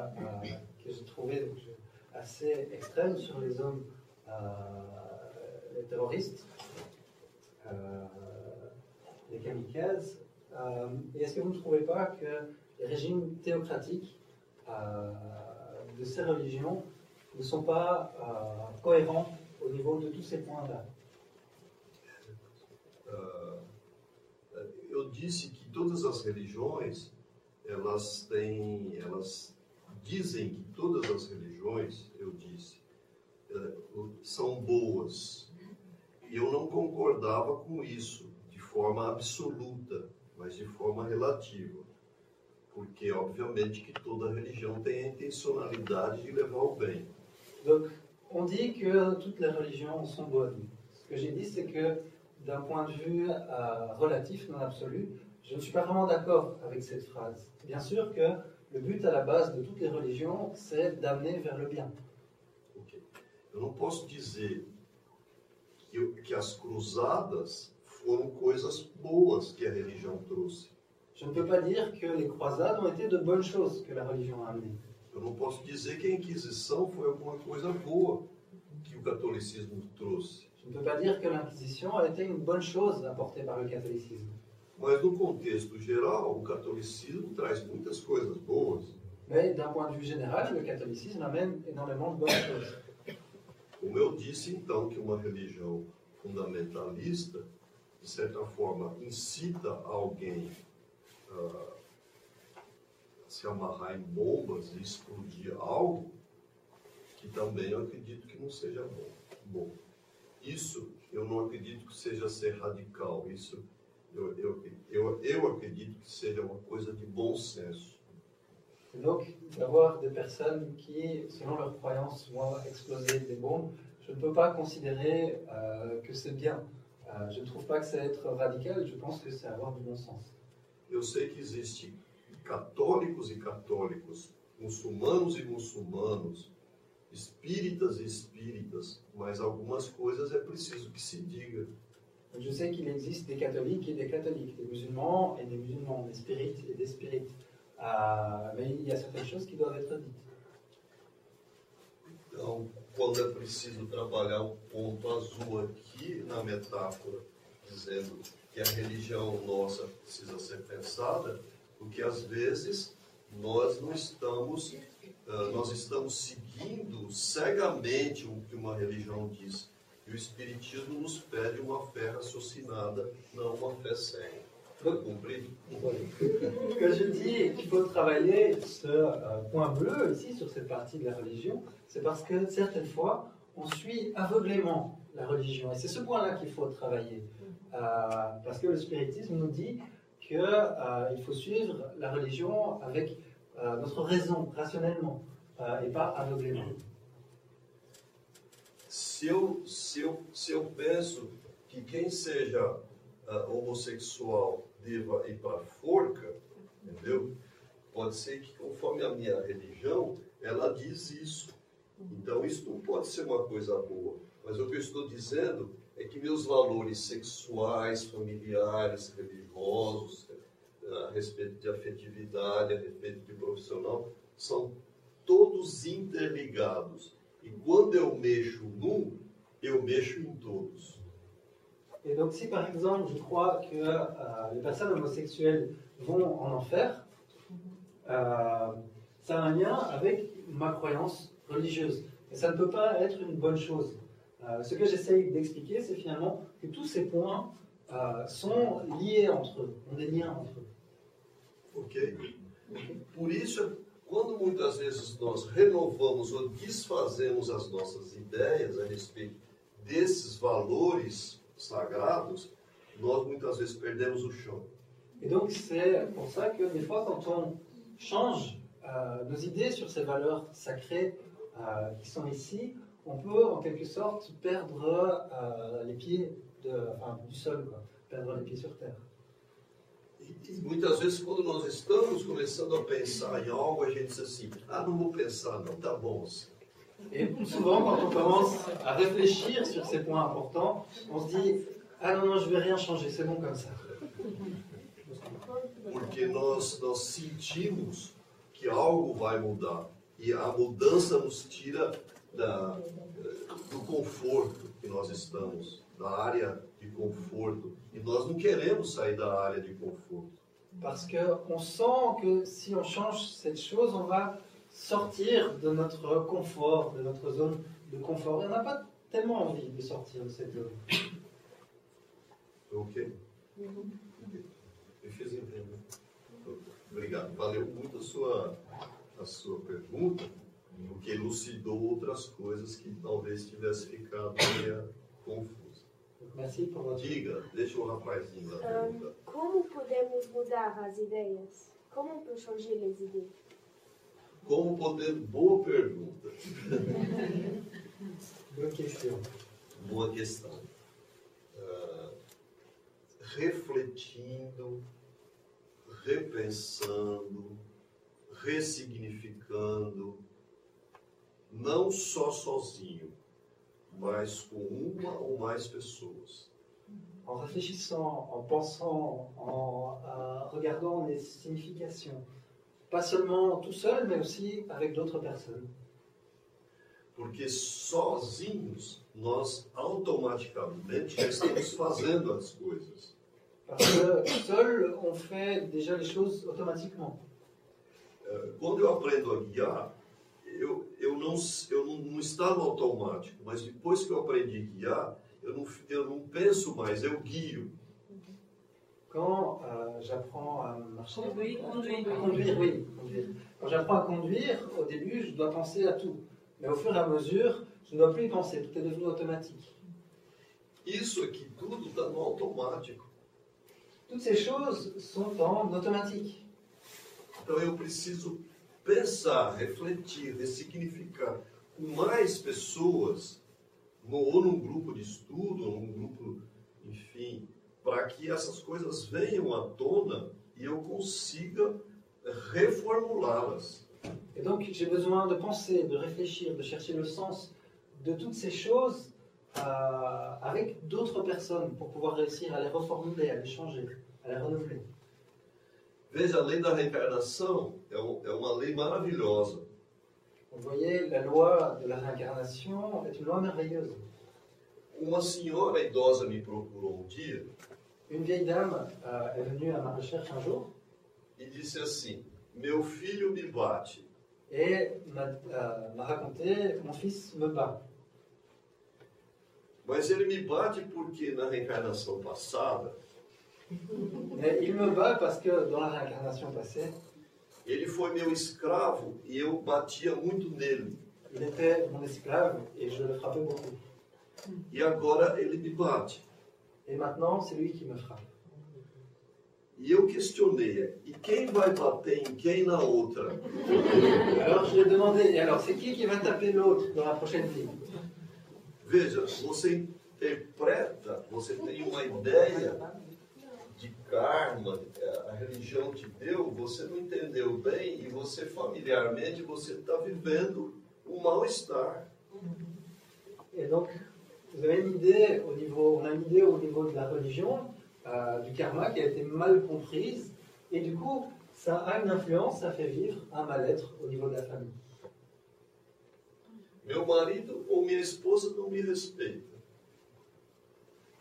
que j'ai trouvé donc, je- assez extrême sur les hommes, euh, les terroristes, euh, les kamikazes. Euh, et est-ce que vous ne trouvez pas que les régimes théocratiques euh, de ces religions ne sont pas euh, cohérents au niveau de tous ces points-là Ah, eu disse que todas as religiões, elas têm, elas dizem que todas as religiões, eu disse, eh, são boas. E eu não concordava com isso de forma absoluta, mas de forma relativa. Porque, obviamente, que toda religião tem a intencionalidade de levar ao bem. Donc, on dit que toutes les religions sont bonnes. Ce que j'ai dit, c'est que d'un point de vue euh, relatif, non absolu, je ne suis pas vraiment d'accord avec cette phrase. Bien sûr que le but à la base de toutes les religions, c'est d'amener vers le bien. Ok. Eu não posso dizer que, eu- que as cruzadas foram coisas boas que a religião trouxe. Je ne peux pas dire que les croisades ont été de bonnes choses que la religion a amenées. Eu não posso dizer que a Inquisição foi alguma coisa boa que o catolicismo trouxe. Je ne peux pas dire que l'Inquisition a été une bonne chose apportée par le catholicisme. Mas no contexto geral, o catolicismo traz muitas coisas boas. Mais d'un point de vue général, le catholicisme amène énormément de bonnes choses. Como eu disse, então, que uma religião fundamentalista, de certa forma, incita alguém a se amarrar em bombas e explodir algo, que também eu acredito que não seja bom. bom. Isso eu não acredito que seja ser radical. Isso eu, eu, eu, eu acredito que seja uma coisa de bom senso. Donc, d'avoir des personnes qui, selon leurs croyances, vont exploser des bombes, je ne peux pas considérer euh, que c'est bien. Euh, je ne trouve pas que c'est être radical, je pense que c'est avoir du bon sens. Eu sei que existe católicos e católicos, muçulmanos e muçulmanos, espíritas e espíritas, mas algumas coisas é preciso que se diga. Je sais qu'il existe des catholiques et des catholiques, des musulmans et des musulmans, des spirites et des spirites. Euh, mais il y a certaines choses qui doivent être dites. Então, quando é preciso trabalhar o ponto azul aqui na metáfora, dizendo que a religião nossa precisa ser pensada, porque às vezes nós não estamos, ah, nós estamos seguindo cegamente o que uma religião diz. E o Espiritismo nos pede uma fé raciocinada, não uma fé cega. Compreende? Quand je dis qu'il faut travailler ce euh, point bleu ici sur cette partie de la religion, c'est parce que certaines fois, on suit aveuglément la religion. Et c'est ce point-là qu'il faut travailler. Euh, parce que le spiritisme nous dit qu'il faut suivre la religion avec euh, notre raison, rationnellement, euh, et pas aveuglément. Se eu, se penso que quem seja ah, homossexual deva ir para a forca, entendeu? Pode ser que, conforme a minha religião, ela diz isso. Então, isso não pode ser uma coisa boa. Mas o que eu estou dizendo é que meus valores sexuais, familiares, religiosos, a respeito de afetividade, a respeito de profissional, são todos interligados. E quando eu mexo num, eu mexo em todos. Et donc, si par exemple, je crois que euh, les personnes homosexuelles vont en enfer, euh, ça a un lien avec ma croyance religieuse. Et ça ne peut pas être une bonne chose. Euh, ce que j'essaye d'expliquer, c'est finalement que tous ces points euh, sont liés entre eux, ont des liens entre eux. Ok? Por isso, quando muitas vezes nós renovamos ou desfazemos as nossas ideias a respeito desses valores sagrados, nós muitas vezes perdemos o chão. Et donc, c'est pour ça que des fois, quand on change euh, nos idées sur ces valeurs sacrées euh, qui sont ici, on peut en quelque sorte perdre euh, les pieds de, enfin, du sol, quoi, perdre les pieds sur terre. E, muitas vezes, quando nós estamos começando a pensar em algo, a gente diz assim: ah, não vou pensar, não, tá bom. Et souvent, quand on commence à réfléchir sur ces points importants, on se dit Ah non, non, je vais rien changer, c'est bon comme ça. Porque nós, nós sentimos que algo vai mudar. E a mudança nos tira da, do conforto que nós estamos, da área de conforto. E nós não queremos sair da área de conforto. Parce qu'on sent que si on change cette chose, on va sortir de notre confort, de notre zone de confort. On n'a pas tellement envie de sortir de cette zone. Ok? Me fez entender. Obrigado. Valeu muito a sua, a sua pergunta, porque elucidou outras coisas que talvez tivesse ficado meio votre Diga, deixa o rapazinho lá perguntar. como podemos mudar as ideias? Como on peut changer les idées Como poder. Boa pergunta. Bonne [laughs] question. Boa questão. Ah, refletindo, repensando, ressignificando, não só sozinho, mas com uma ou mais pessoas. En réfléchissant, en pensant, en euh, regardant les significations. Pas seulement tout seul, mais aussi avec d'autres personnes. Porque sozinhos nós automaticamente já estamos fazendo as coisas. Parce que seul, on fait déjà les choses automatiquement. Eh, Quando eu aprendo a guiar, eu, eu, não, eu não, não está no automático, mas depois que eu aprendi a guiar, eu não, eu não penso mais, eu guio. Quand euh, j'apprends à marcher, Conduire, conduire. à conduire, oui, conduire. Quand j'apprends à conduire, au début, je dois penser à tout. Mais au fur et à mesure, je ne dois plus y penser, tout est devenu automatique. Isso aqui tudo está no automático. Toutes ces choses sont en automatique. Então eu preciso pensar, refletir, ressignificar com mais pessoas, ou num grupo de estudo, ou num grupo, enfim, para que essas coisas venham à tona e eu consiga reformulá-las. Et donc, j'ai besoin de penser, de réfléchir, de chercher le sens de ces choses euh, avec d'autres personnes pour pouvoir réussir à les reformuler, à les changer, à les renouveler. Veja, a lei da reencarnação é, um- é uma lei maravilhosa. Vous voyez, la loi de la réincarnation est une loi merveilleuse. Uma senhora idosa me procurou um dia Une vieille dame euh, est venue à ma recherche un jour e disse assim: Meu filho me bate. et m'a euh, raconté Mon fils me bat. Mas ele me bate porque na reencarnação passada il me bat parce que dans la réincarnation passée, ele foi meu escravo e eu batia muito nele. il était mon esclave et je le frappais beaucoup. E agora ele me bate. Et maintenant, c'est lui qui me frappe. E eu questionei: e quem vai bater em quem na outra? Alors je lui ai demandé, et alors c'est qui qui va taper l'autre dans la prochaine vie Veja, você interpreta, você tem uma ideia de karma, eh, a religião te deu, você não entendeu bem e você familiarmente você está vivendo o mal-estar. Et donc, vous avez une idée au niveau, on a une idée au niveau de la religion, euh, du karma qui a été mal comprise, et du coup, ça a une influence, ça fait vivre un mal-être au niveau de la famille. Meu marido ou minha esposa não me respeita.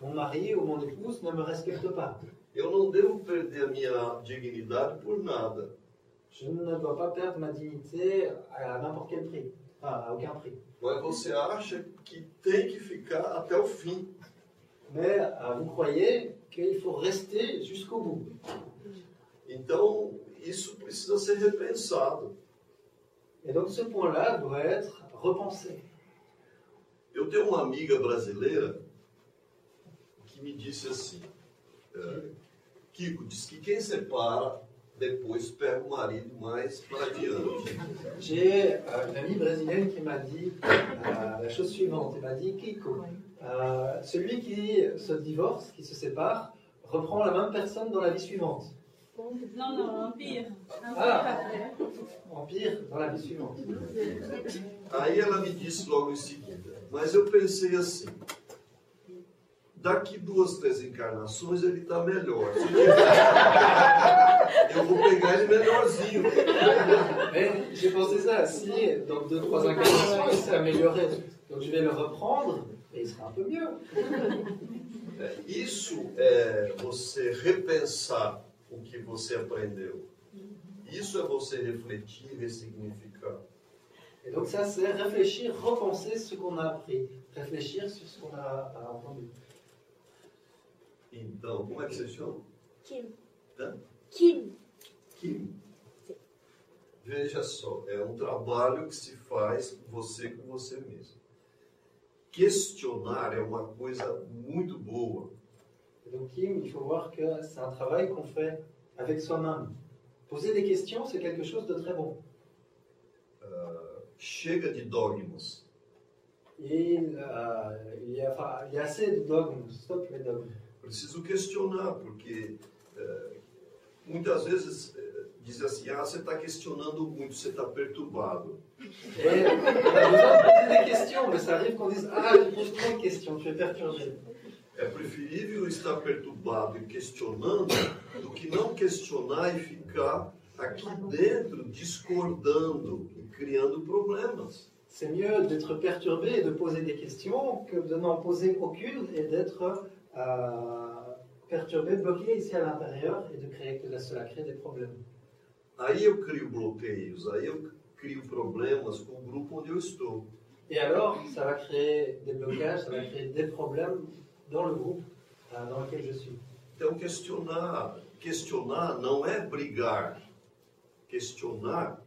Mon mari ou mon épouse ne me respecte pas. Eu não devo perder a minha dignidade por nada. Je ne dois pas perdre ma dignité à n'importe quel prix, enfin, à aucun prix. Mas você acha que tem que ficar até o fim. Mais euh, vous croyez qu'il faut rester jusqu'au bout. Então, isso precisa ser repensado. Et donc ce point-là doit être repensé. Eu tenho uma amiga brasileira que me disse assim: Kiko, diz que quem separa depois pega o marido mais para adiante. J'ai euh, une amie brésilienne qui m'a dit euh, la chose suivante. Elle m'a dit Kiko, euh, celui qui se divorce, qui se sépare, reprend la même personne dans la vie suivante. Non, non, empire. Ah. Empire, dans la vie suivante. Aí ela me disse logo em seguida: Mas eu pensei assim. Daqui duas, três encarnações ele está melhor. Eu vou pegar ele melhorzinho. Mais j'ai pensé ça, si dans deux, trois incarnations il s'est amélioré, donc je vais le reprendre et il sera un peu mieux. É, Isso é você repensar o que você aprendeu. Isso é você refletir, ressignificar. Et donc ça, c'est réfléchir, repenser ce qu'on a appris, réfléchir sur ce qu'on a, a entendu. Então, como é que você chama? Kim. Hã? Kim. Kim. Veja só, é um trabalho que se faz você com você mesmo. Questionar é uma coisa muito boa. Donc Kim, il faut voir que c'est un travail qu'on fait avec soi-même, Poser des questions, c'est quelque chose de très bon. Chega de dogmas. Et euh, il, y a, il y a assez de dogmes. Stop les dogmes. Preciso questionar, porque eh, muitas vezes eh, diz assim, ah, você está questionando muito, você está perturbado. Et on a besoin de poser des questions, mais ça arrive qu'on dise Ah, tu poses trop de questions, tu es perturbé. É preferível estar perturbado e questionando do que não questionar e ficar aqui dentro discordando e criando problemas. C'est mieux d'être perturbé et de poser des questions que de n'en poser aucune et d'être perturbé, bloqué ici à l'intérieur et de créer que cela crée des problèmes. Aí eu crio bloqueios, aí eu crio problemas com o grupo onde eu estou. Et alors, ça va créer des blocages, ça va créer des problèmes dans le groupe euh, dans lequel je suis. Então questionar, questionar não é brigar. Questionar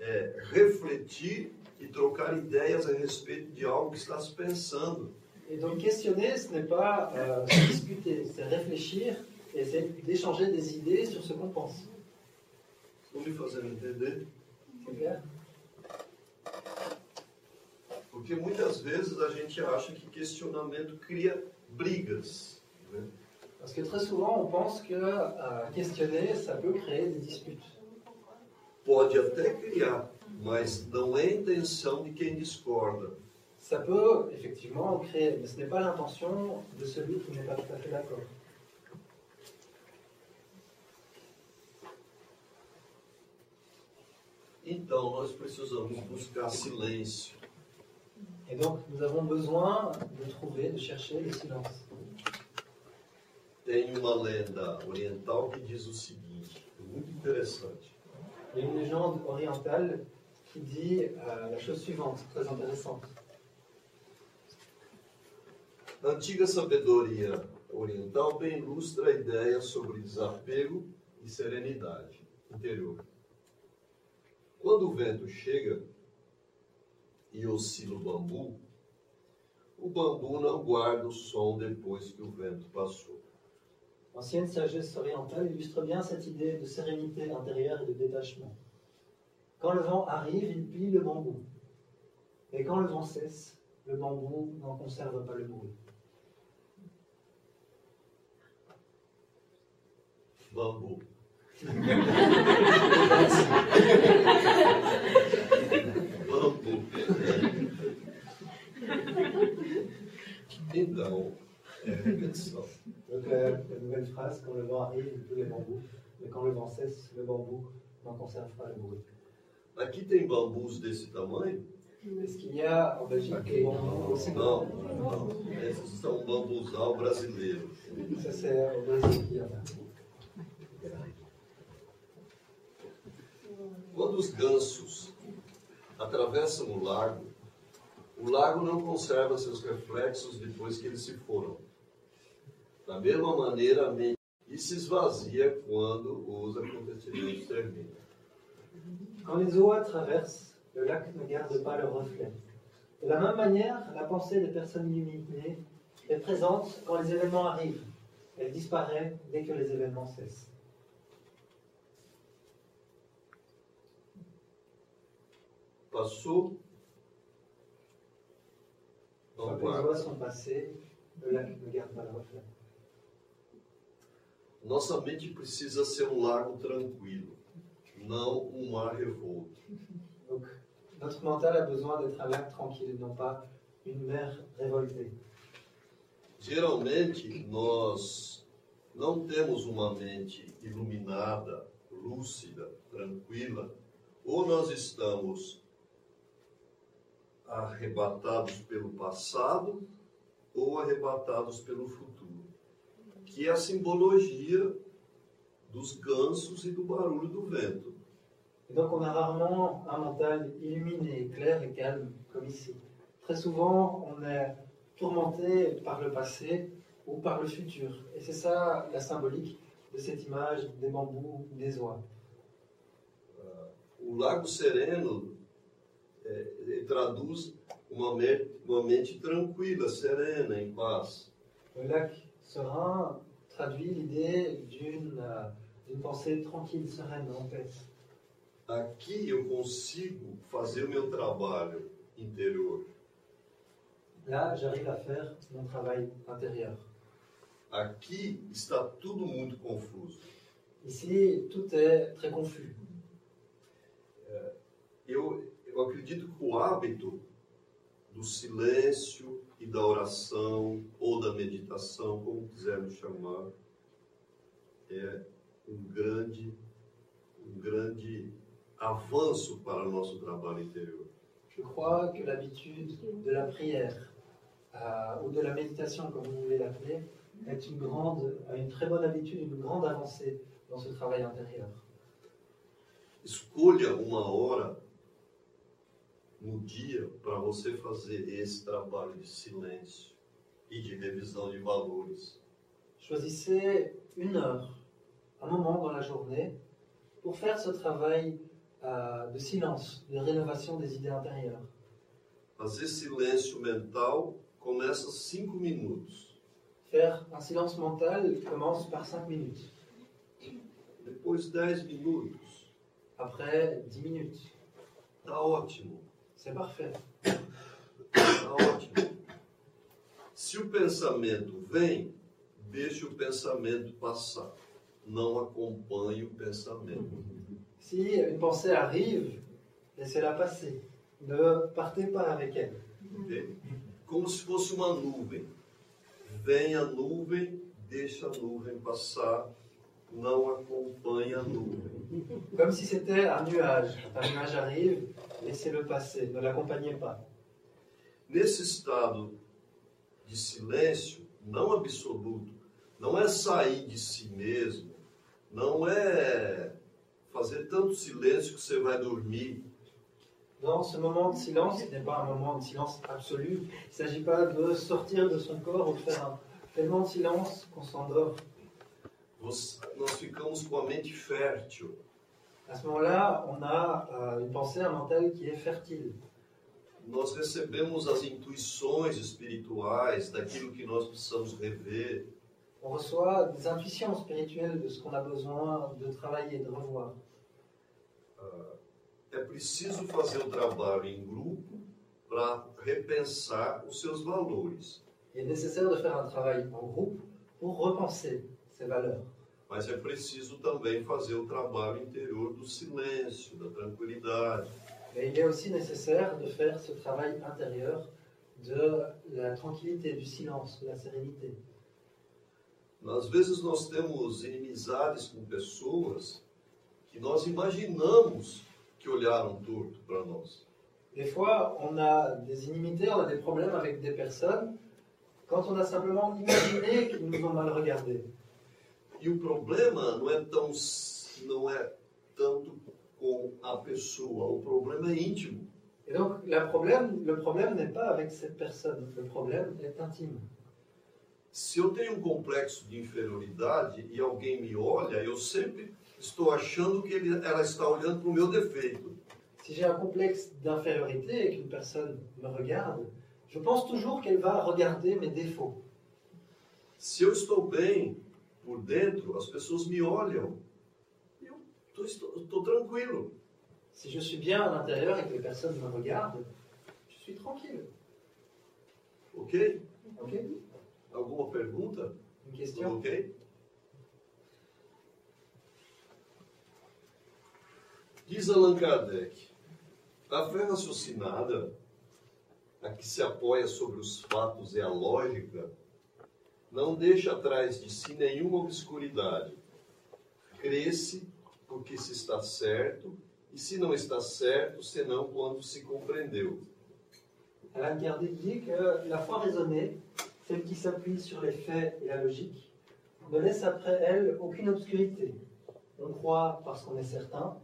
é refletir e trocar ideias a respeito de algo que está se pensando. Et donc, questionner, ce n'est pas euh, discuter, c'est réfléchir et c'est d'échanger des idées sur ce qu'on pense. Entender? Porque muitas vezes a gente acha que questionamento cria brigas. né? Parce que très souvent, on pense que euh, questionner, ça peut créer des disputes. Pode até criar, mas não é intenção de quem discorda. Ça peut effectivement créer, mais ce n'est pas l'intention de celui qui n'est pas tout à fait d'accord. Então nós precisamos buscar silêncio. Et donc, nous avons besoin de trouver, de chercher le silence. Tem uma lenda oriental que diz o seguinte, muito interessante. Il y a une légende orientale qui dit euh, la chose suivante, très intéressante. Na antiga sabedoria oriental bem ilustra a ideia sobre desapego e serenidade interior. Quando o vento chega e oscila o bambu, o bambu não guarda o som depois que o vento passou. L'ancienne sagesse orientale illustre bien cette idée de sérénité intérieure et de détachement. Quand le vent arrive, il plie le bambou. Et quand le vent cesse, le bambou n'en conserve pas le bruit. Bambu. Bambu. Então, é repetição. Donc la, la nouvelle phrase, quand le vent arrive, plie les bambous. Mais quand le vent cesse, le bambou n'en conserve pas le bruit. Aqui tem bambus desse tamanho? Est-ce qu'il y a en Belgique des bambous aussi Não, não. Esses são bambuzal brasileiro. Ça c'est au Brésil qu'il y en a. Quando os gansos atravessam o lago, o lago não conserva seus reflexos depois que eles se foram. Da mesma maneira, a mente e se esvazia quando os acontecimentos terminam. Quand les oies traversent, le lac ne garde pas leur reflet. De la même manière, la pensée des personnes illuminées est présente quand les événements arrivent. Elle disparaît dès que les événements cessent. Passou, não les sont passées, garde. Nossa mente precisa ser um lago tranquilo, não um mar revolto. Donc, notre mental a besoin d'être un lac tranquille, non pas une mer révoltée. Geralmente, nós não temos uma mente iluminada, lúcida, tranquila, ou nós estamos arrebatados pelo passado ou arrebatados pelo futuro, que é a simbologia dos gansos e do barulho do vento. Et donc, on a rarement un mental illuminé, clair et calme, comme ici. Très souvent, on est tourmenté par le passé ou par le futur. Et c'est ça la symbolique de cette image des bambous, des oies. O lago sereno é, ele traduz uma mente, uma mente tranquila, serena, em paz. Le lac serein traduit l'idée d'une d'une pensée tranquille, sereine, en paix. Aqui eu consigo fazer o meu trabalho interior. Là, j'arrive à faire mon travail intérieur. Aqui está tudo muito confuso. Ici, tout est très confus. Eu, eu acredito que o hábito do silêncio e da oração ou da meditação, como quisermos chamar, é um grande, um grande avanço para o nosso trabalho interior. Je crois que l'habitude de la prière euh, ou de la méditation, comme vous voulez l'appeler, est une grande, une très bonne habitude, une grande avancée dans ce travail intérieur. Escolha uma hora no dia para você fazer esse trabalho de silêncio e de revisão de valores. Choisissez une heure, un moment dans la journée, pour faire ce travail euh, de silence, de rénovation des idées intérieures. Fazer silêncio mental começa cinco minutos. Faire un silence mental commence par 5 minutes, Depois 10 minutos. après 10 minutes. Tá ótimo. C'est parfait. Tá ótimo. Se o pensamento vem, deixe o pensamento passar. Não acompanhe o pensamento. Si une pensée arrive, laissez-la passer. Ne partez pas avec elle. ok? Como se fosse uma nuvem. Vem a nuvem, deixa a nuvem passar. Não acompanhe a nuvem. Comme si c'était un nuage. Un nuage arrive, laissez-le passer. Ne l'accompagnez pas. Nesse estado de silêncio, não absoluto, não é sair de si mesmo, não é fazer tanto silêncio que você vai dormir. Dans ce moment de silence, ce n'est pas un moment de silence absolu. Il ne s'agit pas de sortir de son corps ou de faire un tellement de silence qu'on s'endort. Nós ficamos com a mente fértil. À ce moment-là, on a euh, une pensée, un mental qui est fertile. Nós recebemos as intuições espirituais daquilo que nós precisamos rever. On reçoit des intuitions spirituelles de ce qu'on a besoin de travailler, de revoir. É preciso fazer o trabalho em grupo para repensar os seus valores. Il est nécessaire de faire un travail en groupe pour repenser ces valeurs. Mas é preciso também fazer o trabalho interior do silêncio, da tranquilidade. Mais il est aussi nécessaire de faire ce travail intérieur de la tranquillité, du silence, de la sérénité. Às vezes nós temos inimizades com pessoas que nós imaginamos que olharam torto para nós. Des fois, on a des inimitiés, on a des problèmes avec des personnes quand on a simplement imaginé qu'ils nous ont mal regardés. E o problema não é tão não é tanto com a pessoa, o problema é íntimo. Et donc, la problème, le problème n'est pas avec cette personne, le problème est intime. Se eu tenho um complexo de inferioridade e alguém me olha, eu sempre estou achando que ele, ela está olhando para o meu defeito. Si j'ai un complexe d'infériorité et qu'une personne me regarde, je pense toujours qu'elle va regarder mes défauts. Se eu estou bem por dentro, as pessoas me olham. Eu estou, estou tranquilo. Si je suis bien à l'intérieur et que les personnes me regardent, je suis tranquille. Ok? Ok Alguma pergunta? Une question Ok? Diz Allan Kardec, a fé raciocinada, a que se apoia sobre os fatos e a lógica, não deixa atrás de si nenhuma obscuridade. Cresce porque se está certo, e se não está certo, senão quando se compreendeu. Alain Kardec dit que la foi raisonnée, celle qui s'appuie sur les faits et la logique, ne laisse après elle aucune obscurité. On croit parce qu'on est certain,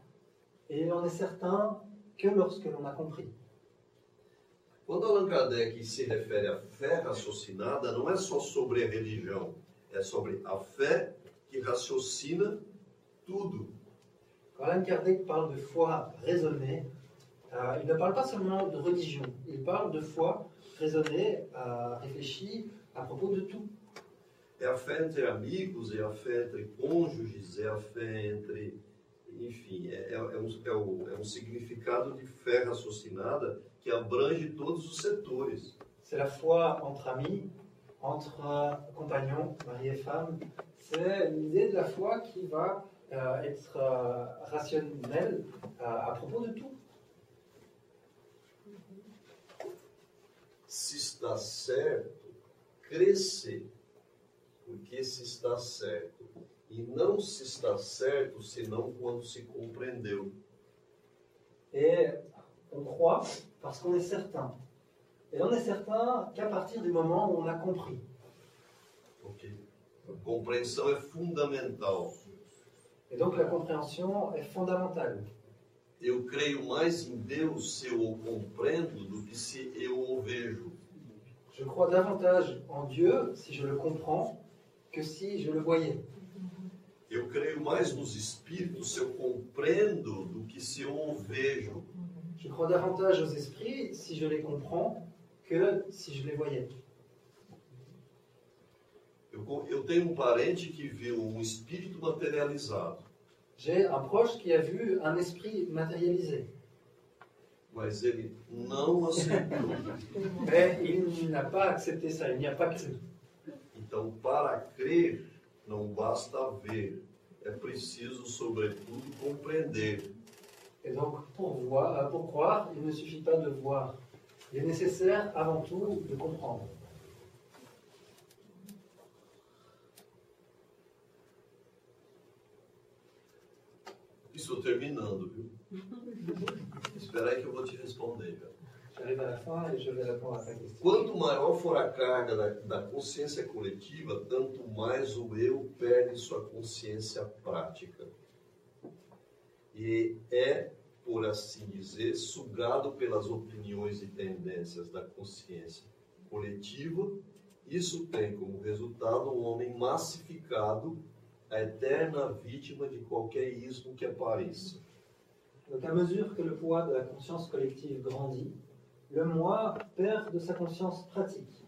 et on est certain que lorsque l'on a compris. Quando Allan Kardec se refere à fé raciocinada, não é só sobre a religião, é sobre a fé que raciocina tudo. Quand Alain Kardec parle de foi raisonnée, euh, il ne parle pas seulement de religion, il parle de foi raisonnée, euh, réfléchie à propos de tout. É a fé entre amigos, é a fé entre cônjuges, é a fé entre. Enfim, é, é, é um, é, o, é um significado de fé raciocinada que abrange todos os setores. C'est la foi entre amis, entre euh, compagnons, mari et femme. C'est l'idée de la foi qui va euh, être euh, rationnelle euh, à propos de tout. Se está certo, crescer. Porque se está certo. E não se está certo senão quando se compreendeu. Et on croit parce qu'on est certain. Et on est certain qu'à partir du moment où on a compris. Ok? A compreensão é fundamental. Et donc la compréhension est fondamentale. Eu creio mais em Deus se eu o compreendo do que se eu o vejo. Je crois davantage en Dieu si je le comprends que si je le voyais. Eu creio mais nos espíritos se eu compreendo do que se eu o vejo. Je crois davantage aux esprits si je les comprends que si je les voyais. Eu, eu tenho um parente que viu um espírito materializado, J'ai un proche qui a vu un esprit matérialisé, mas ele não aceitou. [laughs] mais il n'a pas accepté ça, il n'y a pas cru. Então, para crer, não basta ver, é preciso, sobretudo, compreender. Et donc pour, voir, euh, pour croire, il ne suffit pas de voir. Il est nécessaire avant tout de comprendre. Estou terminando, viu? [laughs] Espera aí que eu vou te responder. cara. J'arrive à la fin et je vais répondre à ta question. Quanto maior for a carga da, da consciência coletiva, tanto mais o eu perde sua consciência prática. E é, por assim dizer, sugado pelas opiniões e tendências da consciência coletiva. Isso tem como resultado um homem massificado, a eterna vítima de qualquer ismo que apareça. Donc à mesure que le poids de la conscience collective grandit, le moi perd de sa conscience pratique.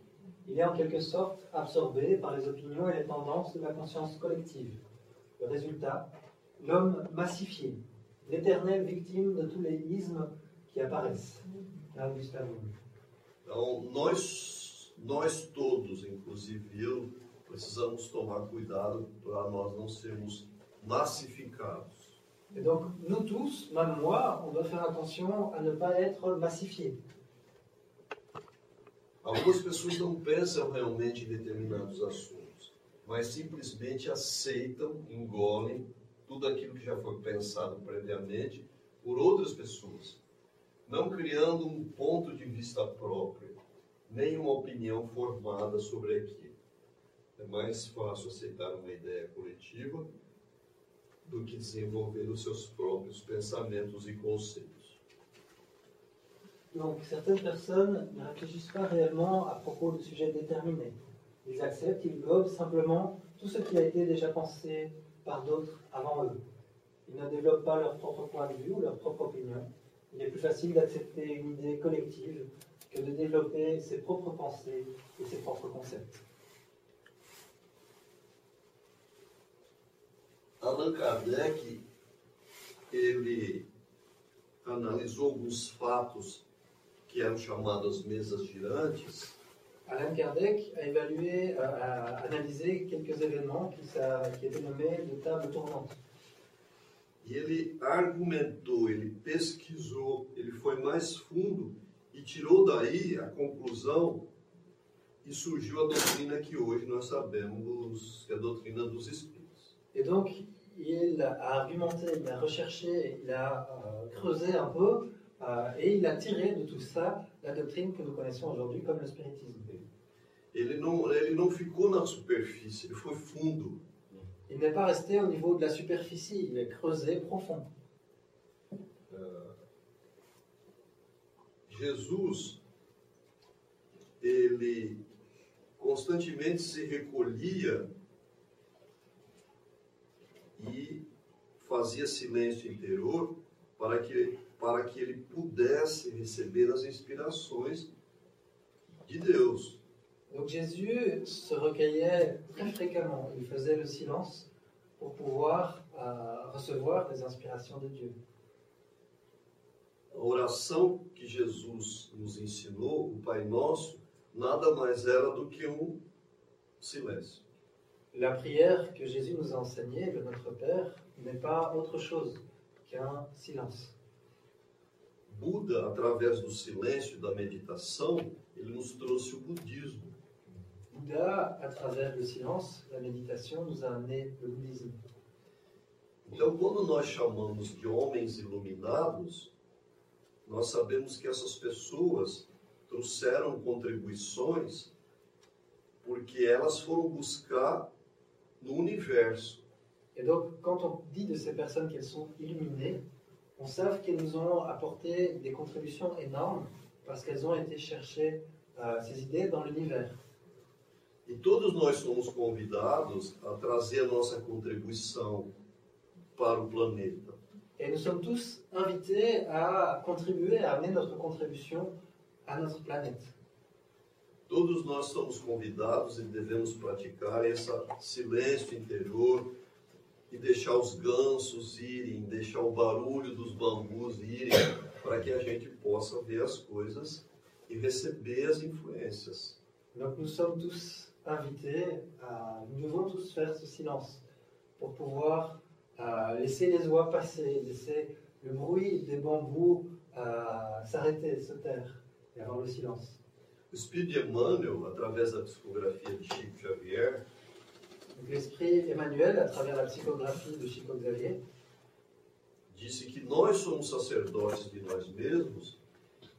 Il est en quelque sorte absorbé par les opinions et les tendances de la conscience collective. Le résultat, l'homme massifié, l'éternelle victime de tous les ismes Gustav Jung. Então, nós, nós todos, inclusive eu, precisamos tomar cuidado para nós não sermos massificados. Et donc, nous tous, même moi, on doit faire attention à ne pas être massifiés. Algumas pessoas não pensam realmente em determinados assuntos, mas simplesmente aceitam, engolem tudo aquilo que já foi pensado previamente por outras pessoas, não criando um ponto de vista próprio, nem uma opinião formada sobre aquilo. É mais fácil aceitar uma ideia coletiva do que desenvolver os seus próprios pensamentos e conceitos. Donc, certaines personnes ne réfléchissent pas réellement à propos de sujets déterminés. Ils acceptent, ils gobent simplement tout ce qui a été déjà pensé par d'autres avant eux. Ils ne développent pas leur propre point de vue ou leur propre opinion. Il est plus facile d'accepter une idée collective que de développer ses propres pensées et ses propres concepts. Allan Kardec, ele analisou alguns fatos que eram chamadas mesas girantes Alain Kardec a évalué, a, analysé quelques événements qui, s'a- qui étaient nommés de table tournante. e ele argumentou, ele pesquisou, ele foi mais fundo e tirou daí a conclusão e surgiu a doutrina que hoje nós sabemos que é a doutrina dos espíritos. Et donc, il a argumenté, il a recherché, il a euh, creusé un peu, euh, et il a tiré de tout ça la doctrine que nous connaissons aujourd'hui comme le spiritisme. Ele não, ele não ficou na superfície, ele foi fundo. Il n'est pas resté au niveau de la superficie, il est creusé profond. Jesus, ele constantemente se recolhia e fazia silêncio interior para que, para que ele pudesse receber as inspirações de Deus. Donc Jésus se recueillait très fréquemment, il faisait le silence pour pouvoir euh, recevoir des inspirations de Dieu. A oração que Jesus nos ensinou, o Pai Nosso, nada mais era do que um silêncio. La prière que Jésus nous a enseignée, de notre Père, n'est pas autre chose qu'un silence. Buda, através do silêncio e da meditação, ele nos trouxe o budismo. Bouddha, à travers le silence, la méditation, nous a amené le bouddhisme. Então, quando nós chamamos de homens iluminados, nós sabemos que essas pessoas trouxeram contribuições porque elas foram buscar no universo. Et donc, quand on dit de ces personnes qu'elles sont illuminées, on sait qu'elles nous ont apporté des contributions énormes parce qu'elles ont été chercher euh, ces idées dans l'univers. E todos nós somos convidados a trazer a nossa contribuição para o planeta. Et nous sommes tous invités à contribuer, à amener notre contribution à notre planète. Todos nós somos convidados e devemos praticar esse silêncio interior e deixar os gansos irem, deixar o barulho dos bambus irem, para que a gente possa ver as coisas e receber as influências. Donc nous sommes tous invités, à, nous devons tous faire ce silence pour pouvoir euh, laisser les oies passer, laisser le bruit des bambous euh, s'arrêter, se taire et avoir le silence. O Espírito Emmanuel, através da psicografia de Chico Xavier, l'esprit Emmanuel, à travers la psychographie de Chico Xavier, disse que nós somos sacerdotes de nós mesmos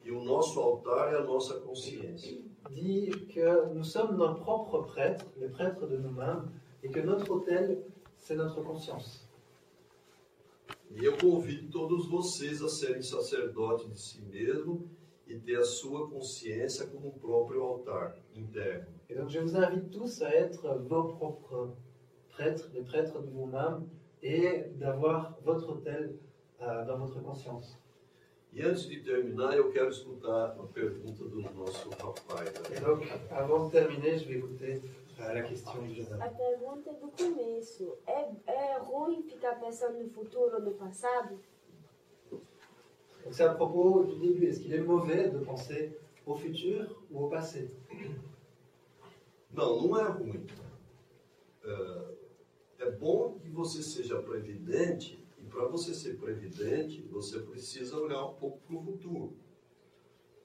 e o nosso altar é a nossa consciência. dit que nous sommes nos propres prêtres, les prêtres de nous-mêmes, et que notre autel, c'est notre conscience. E eu convido todos vocês a serem sacerdotes de si mesmo e ter a sua consciência como o próprio altar interno. Et donc je vous invite tous à être vos propres prêtres, les prêtres de vous-même, et d'avoir votre autel euh, dans votre conscience. E antes de terminar, eu quero escutar uma pergunta do nosso rapaz. Et donc, avant de terminer, je vais écouter euh, la question du jeune homme. A pergunta é do começo. É, é ruim ficar pensando no futuro ou no passado? Donc c'est à propos du début. Est-ce qu'il est mauvais de penser au futur ou au passé Não, não é ruim. É, é bom que você seja previdente, e para você ser previdente, você precisa olhar um pouco para o futuro.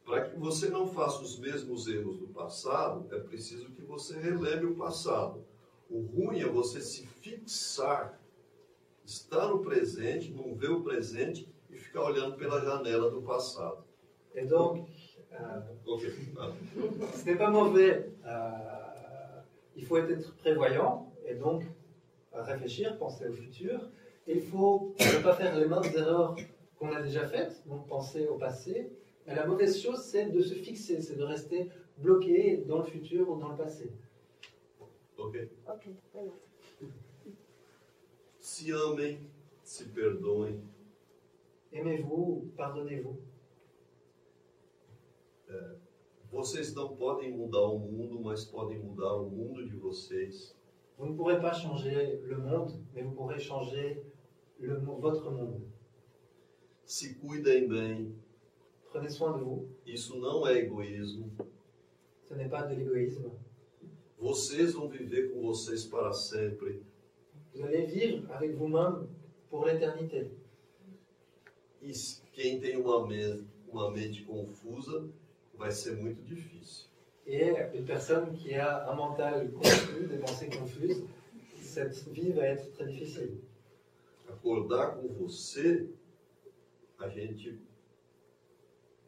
Para que você não faça os mesmos erros do passado, é preciso que você relembre o passado. O ruim é você se fixar, estar no presente, não ver o presente e ficar olhando pela janela do passado. Et donc, euh, Ok. Ah. ce n'est pas mauvais. euh, il faut être prévoyant et donc réfléchir, penser au futur. Et il faut ne pas faire les mêmes erreurs qu'on a déjà faites, donc penser au passé. Mais la mauvaise chose, c'est de se fixer, c'est de rester bloqué dans le futur ou dans le passé. Ok. Ok. Se amem, se perdoem, Aimez-vous, pardonnez-vous? Vocês não podem mudar o mundo, mas podem mudar o mundo de vocês. Vous ne pourrez pas changer le monde, mais vous pourrez changer le, votre monde. Se cuidem bem. Prenez soin de vous. Isso não é egoísmo. Ce n'est pas de l'égoïsme. Vocês vão viver com vocês para sempre. Vous allez vivre avec vous-même pour l'éternité. E quem tem uma, me- uma mente confusa vai ser muito difícil. Et une personne qui a un mental confus, des pensées confuses, cette vie va être très difficile. Acordar com você, a gente,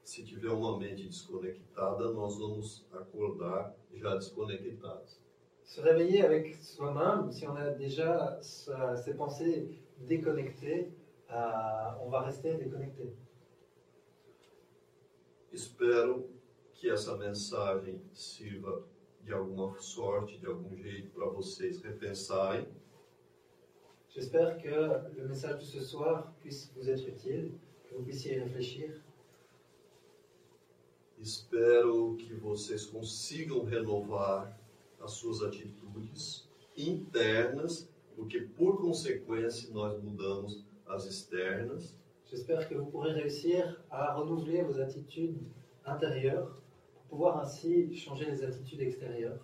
se tiver uma mente desconectada, nós vamos acordar já desconectados. Se réveiller avec soi-même, si on a déjà ses pensées déconnectées, euh, on va rester déconnecté. Espero que essa mensagem sirva de alguma sorte, de algum jeito para vocês repensarem J'espère que le message de ce soir puisse vous être utile, que vous puissiez y réfléchir Espero que vocês consigam renovar as suas atitudes internas, porque por consequência nós mudamos as externas. J'espère que vous pourrez réussir à renouveler vos attitudes intérieures pour pouvoir ainsi changer les attitudes extérieures.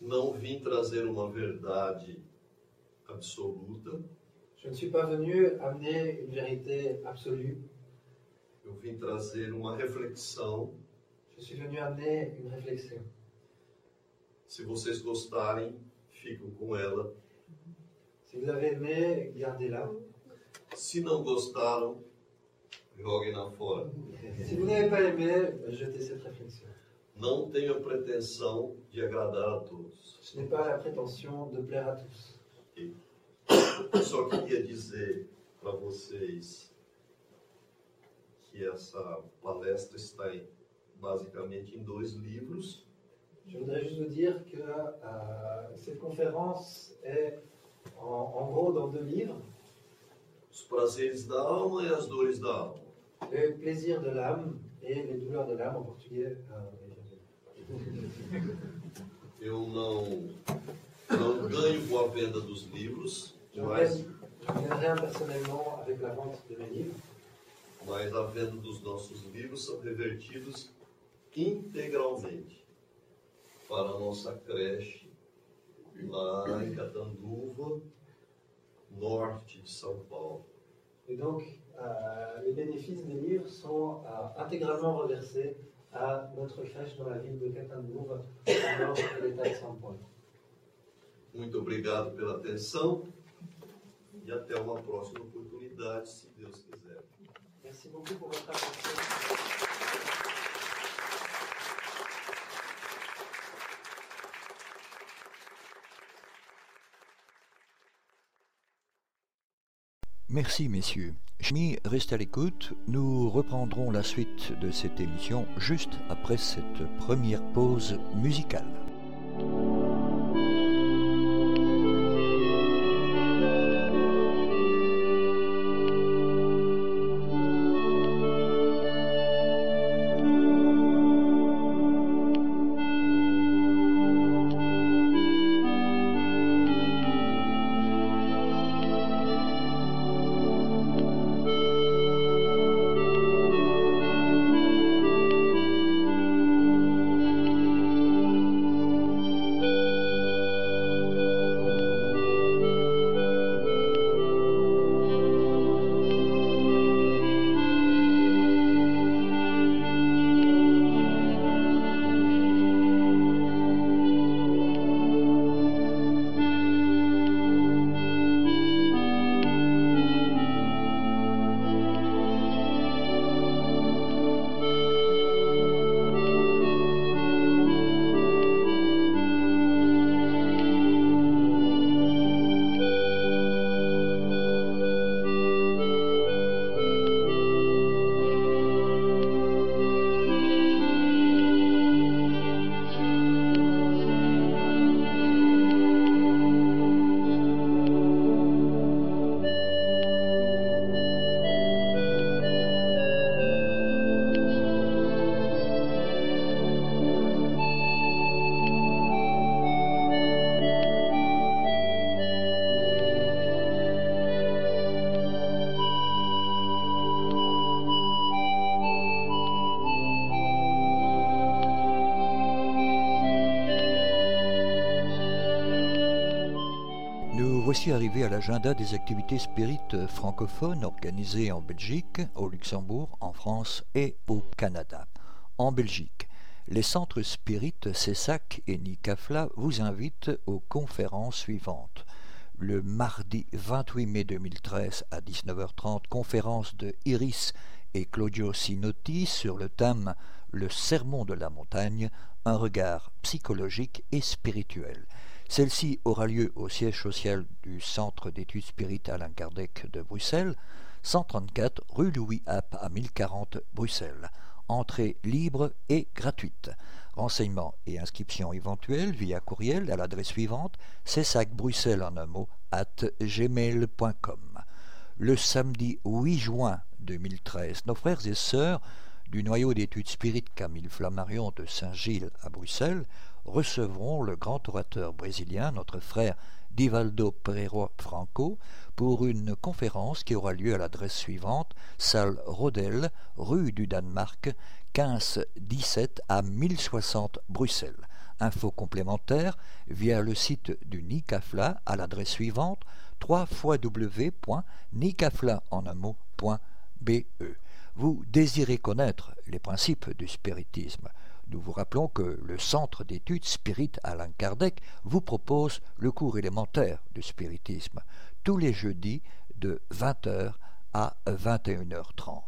Não vim trazer uma verdade absoluta, Je ne suis pas venu amener une vérité absolue, eu vim trazer uma reflexão. je suis venu amener une réflexion. Se vocês gostarem, ficam com ela. Si vous avez aimé, gardez-la. Se não gostaram, joguem-na fora. Si vous n'avez pas aimé, jetez cette réflexion. Não tenho a pretensão de agradar a todos. Je n'ai pas la prétention de plaire à tous. Eu só queria dizer para vocês que essa palestra está em- basicamente em dois livros. Je voudrais juste vous dire que euh, cette conférence est en, en gros dans deux livres. Os prazeres da alma e as dores da alma. Le plaisir de l'âme et les douleurs de l'âme en portugais. euh, Eu não, não ganho com a venda dos livros, mas a venda dos nossos livros são revertidos integralmente para a nossa creche lá em Catanduva, norte de São Paulo. et donc euh, les bénéfices des livres sont euh, intégralement reversés à notre crèche dans la ville de Catanduva, au nord de l'État de São Paulo. Muito obrigado pela atenção e até uma próxima oportunidade, se Deus quiser. Merci beaucoup pour votre attention. Merci messieurs. Chemi, reste à l'écoute. Nous reprendrons la suite de cette émission juste après cette première pause musicale. À l'agenda des activités spirites francophones organisées en Belgique, au Luxembourg, en France et au Canada. En Belgique, les centres spirites CESAC et Nicafla vous invitent aux conférences suivantes. Le mardi 28 mai 2013 à 19h30, conférence de Iris et Claudio Sinotti sur le thème Le sermon de la montagne, un regard psychologique et spirituel. Celle-ci aura lieu au siège social du Centre d'études spirites Alain Kardec de Bruxelles, 134 rue Louis App à 1040 Bruxelles. Entrée libre et gratuite. Renseignements et inscriptions éventuelles via courriel à l'adresse suivante cessacbruxelles en un mot at gmail.com. Le samedi 8 juin 2013, nos frères et sœurs du noyau d'études spirites Camille Flammarion de Saint-Gilles à Bruxelles recevront le grand orateur brésilien, notre frère Divaldo Pereira Franco, pour une conférence qui aura lieu à l'adresse suivante, salle Rodel, rue du Danemark, 15-17 à 1060 Bruxelles. Infos complémentaires via le site du NICAFLA à l'adresse suivante www.nicafla.be. Vous désirez connaître les principes du spiritisme. Nous vous rappelons que le Centre d'études Spirit Alain Kardec vous propose le cours élémentaire du spiritisme tous les jeudis de 20h à 21h30.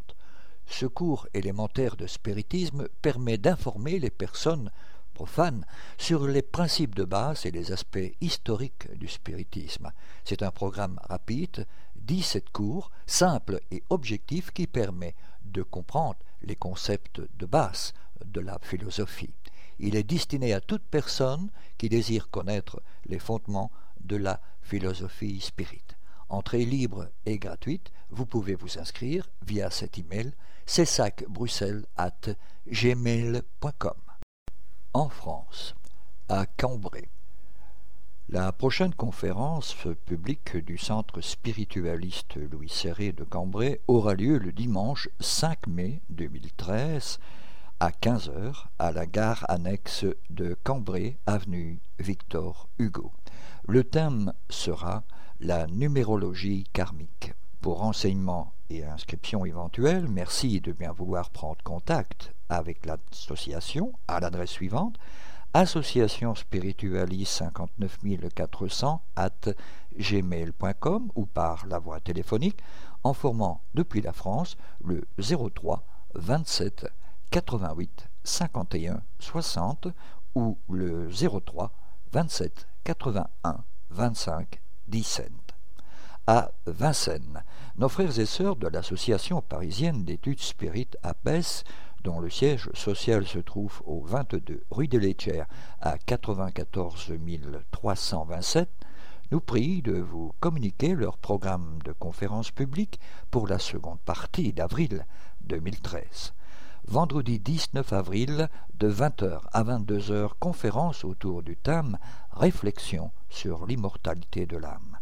Ce cours élémentaire de spiritisme permet d'informer les personnes profanes sur les principes de base et les aspects historiques du spiritisme. C'est un programme rapide, 17 cours, simple et objectif qui permet de comprendre les concepts de base de la philosophie. Il est destiné à toute personne qui désire connaître les fondements de la philosophie spirit. Entrée libre et gratuite, vous pouvez vous inscrire via cet email gmail.com En France, à Cambrai, la prochaine conférence publique du Centre spiritualiste Louis Serré de Cambrai aura lieu le dimanche 5 mai 2013 à 15h à la gare annexe de Cambrai, avenue Victor Hugo. Le thème sera la numérologie karmique. Pour renseignements et inscriptions éventuelles, merci de bien vouloir prendre contact avec l'association à l'adresse suivante association spiritualiste 59400 at gmail.com ou par la voie téléphonique en formant depuis la France le 03 27 88 51 60 ou le 03 27 81 25 17. À Vincennes, nos frères et sœurs de l'Association parisienne d'études spirites APES dont le siège social se trouve au 22 rue des Léchères à 94 327, nous prient de vous communiquer leur programme de conférence publique pour la seconde partie d'avril 2013. Vendredi 19 avril, de 20h à 22h, conférence autour du thème Réflexion sur l'immortalité de l'âme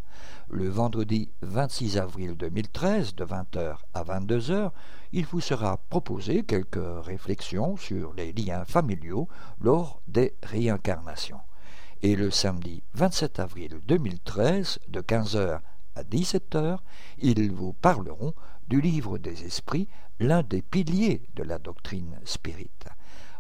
le vendredi 26 avril 2013 de 20h à 22h, il vous sera proposé quelques réflexions sur les liens familiaux lors des réincarnations. Et le samedi 27 avril 2013 de 15h à 17h, ils vous parleront du livre des esprits, l'un des piliers de la doctrine spirite.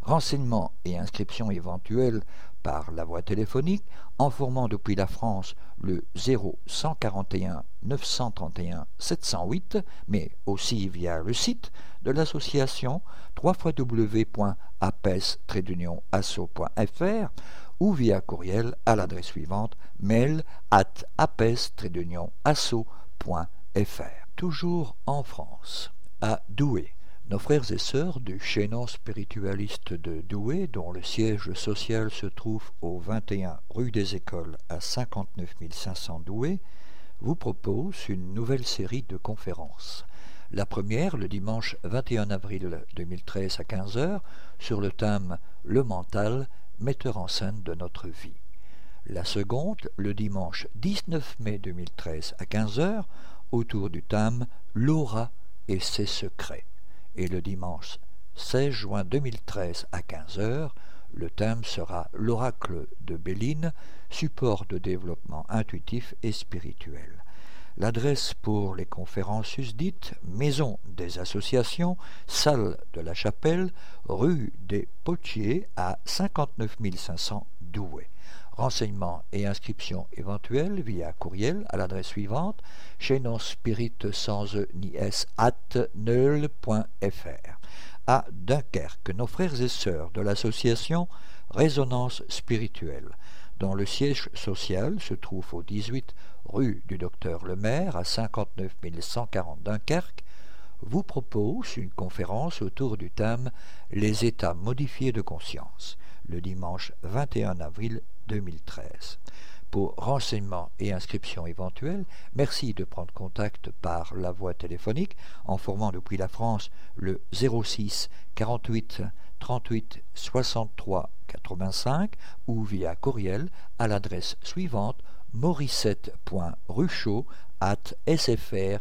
Renseignements et inscriptions éventuelles par la voie téléphonique en formant depuis la France le 0141 931 708, mais aussi via le site de l'association www.apes-asso.fr ou via courriel à l'adresse suivante mail at apes-asso.fr. Toujours en France, à Douai. Nos frères et sœurs du chaînon spiritualiste de Douai, dont le siège social se trouve au 21 rue des Écoles à 59 500 Douai, vous proposent une nouvelle série de conférences. La première, le dimanche 21 avril 2013 à 15h, sur le thème Le mental, metteur en scène de notre vie. La seconde, le dimanche 19 mai 2013 à 15h, autour du thème L'aura et ses secrets et le dimanche 16 juin 2013 à 15h, le thème sera L'oracle de Béline, support de développement intuitif et spirituel. L'adresse pour les conférences susdites, Maison des associations, salle de la Chapelle, rue des Potiers à 59 500 Douai. Renseignements et inscriptions éventuelles via courriel à l'adresse suivante chez non spirit sans e ni s at neul.fr. À Dunkerque, nos frères et sœurs de l'association Résonance spirituelle, dont le siège social se trouve au 18 rue du Docteur Lemaire à 59 140 Dunkerque, vous propose une conférence autour du thème Les états modifiés de conscience, le dimanche 21 avril 2013. Pour renseignements et inscriptions éventuelles, merci de prendre contact par la voie téléphonique en formant depuis la France le 06 48 38 63 85 ou via courriel à l'adresse suivante morissette.ruchot at sfr.fr.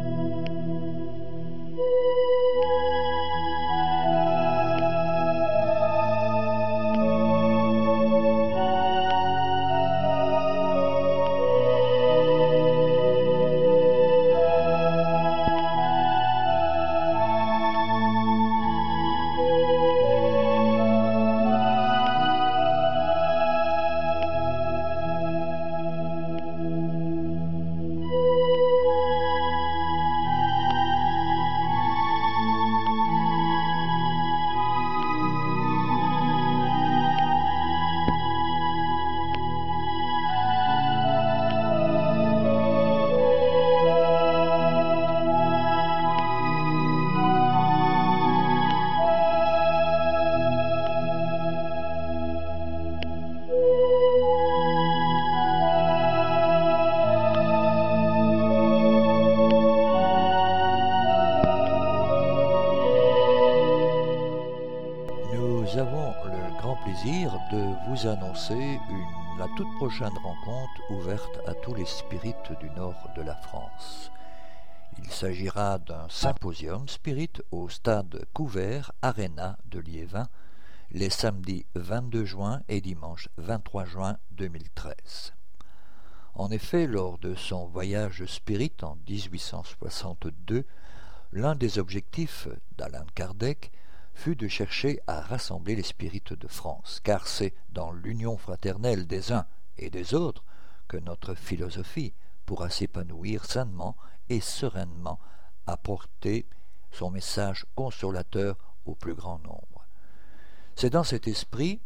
Prochaine rencontre ouverte à tous les spirites du nord de la France. Il s'agira d'un symposium spirit au stade couvert Arena de Liévin les samedis 22 juin et dimanche 23 juin 2013. En effet, lors de son voyage spirit en 1862, l'un des objectifs d'Alain Kardec fut de chercher à rassembler les spirites de France, car c'est dans l'union fraternelle des uns et des autres que notre philosophie pourra s'épanouir sainement et sereinement, apporter son message consolateur au plus grand nombre. C'est dans cet esprit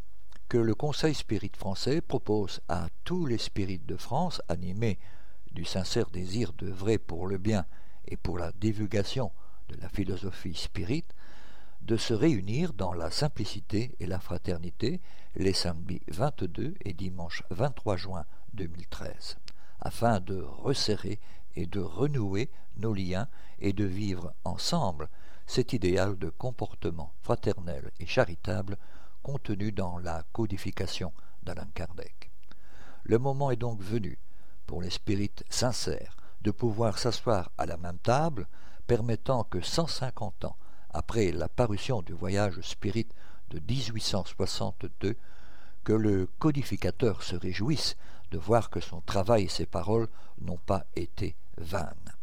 que le Conseil spirit français propose à tous les spirites de France, animés du sincère désir d'œuvrer pour le bien et pour la divulgation de la philosophie spirite, de se réunir dans la simplicité et la fraternité les samedis 22 et dimanche 23 juin 2013, afin de resserrer et de renouer nos liens et de vivre ensemble cet idéal de comportement fraternel et charitable contenu dans la codification d'Alain Kardec. Le moment est donc venu pour les spirites sincères de pouvoir s'asseoir à la même table, permettant que 150 ans après la parution du voyage spirit de 1862, que le codificateur se réjouisse de voir que son travail et ses paroles n'ont pas été vaines.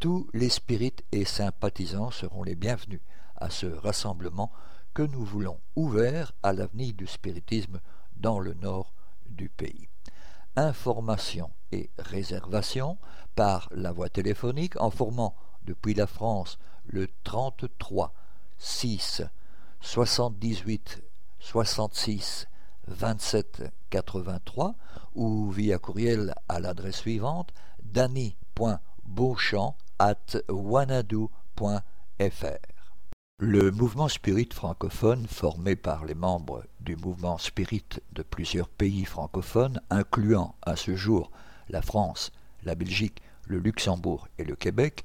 Tous les spirites et sympathisants seront les bienvenus à ce rassemblement que nous voulons ouvert à l'avenir du spiritisme dans le nord du pays. Informations et réservations par la voie téléphonique en formant depuis la France le 33 6 78 66 27 83 ou via courriel à l'adresse suivante danny.beauchamp at wanadoo.fr. Le mouvement spirit francophone, formé par les membres du mouvement spirit de plusieurs pays francophones, incluant à ce jour la France, la Belgique, le Luxembourg et le Québec,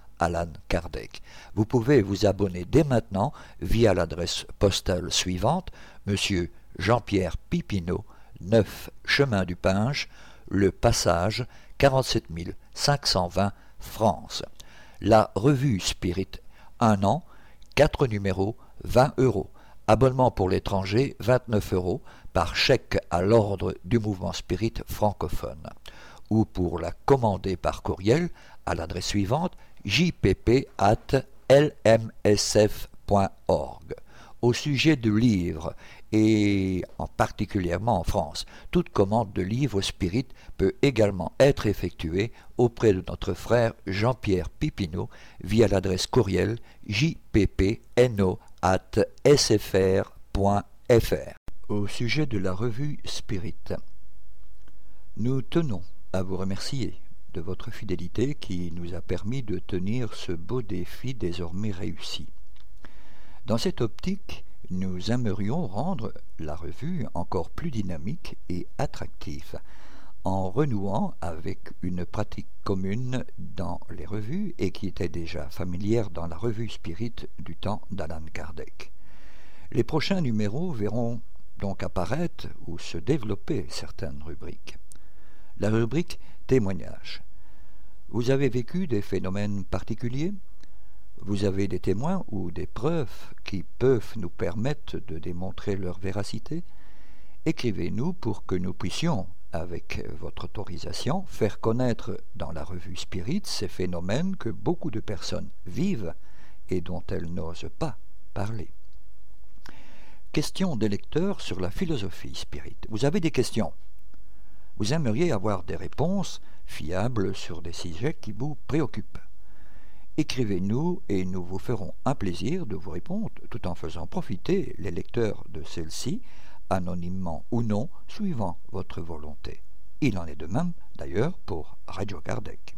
Alan Kardec. Vous pouvez vous abonner dès maintenant via l'adresse postale suivante, Monsieur Jean-Pierre Pipineau, 9 Chemin du Pinge, Le Passage, 47 520 France. La revue Spirit, un an, 4 numéros, 20 euros. Abonnement pour l'étranger, 29 euros, par chèque à l'ordre du mouvement spirit francophone. ou pour la commander par courriel à l'adresse suivante jpp.lmsf.org. Au sujet de livres, et en particulièrement en France, toute commande de livres spirit peut également être effectuée auprès de notre frère Jean-Pierre Pipineau via l'adresse courriel jppno.sfr.fr. Au sujet de la revue Spirit, nous tenons à vous remercier de votre fidélité qui nous a permis de tenir ce beau défi désormais réussi. Dans cette optique, nous aimerions rendre la revue encore plus dynamique et attractive en renouant avec une pratique commune dans les revues et qui était déjà familière dans la revue Spirit du temps d'Alan Kardec. Les prochains numéros verront donc apparaître ou se développer certaines rubriques. La rubrique témoignages. Vous avez vécu des phénomènes particuliers? Vous avez des témoins ou des preuves qui peuvent nous permettre de démontrer leur véracité? Écrivez-nous pour que nous puissions, avec votre autorisation, faire connaître dans la revue Spirit ces phénomènes que beaucoup de personnes vivent et dont elles n'osent pas parler. Question des lecteurs sur la philosophie spirit. Vous avez des questions? Vous aimeriez avoir des réponses fiables sur des sujets qui vous préoccupent. Écrivez-nous et nous vous ferons un plaisir de vous répondre tout en faisant profiter les lecteurs de celles-ci, anonymement ou non, suivant votre volonté. Il en est de même, d'ailleurs, pour Radio Kardec.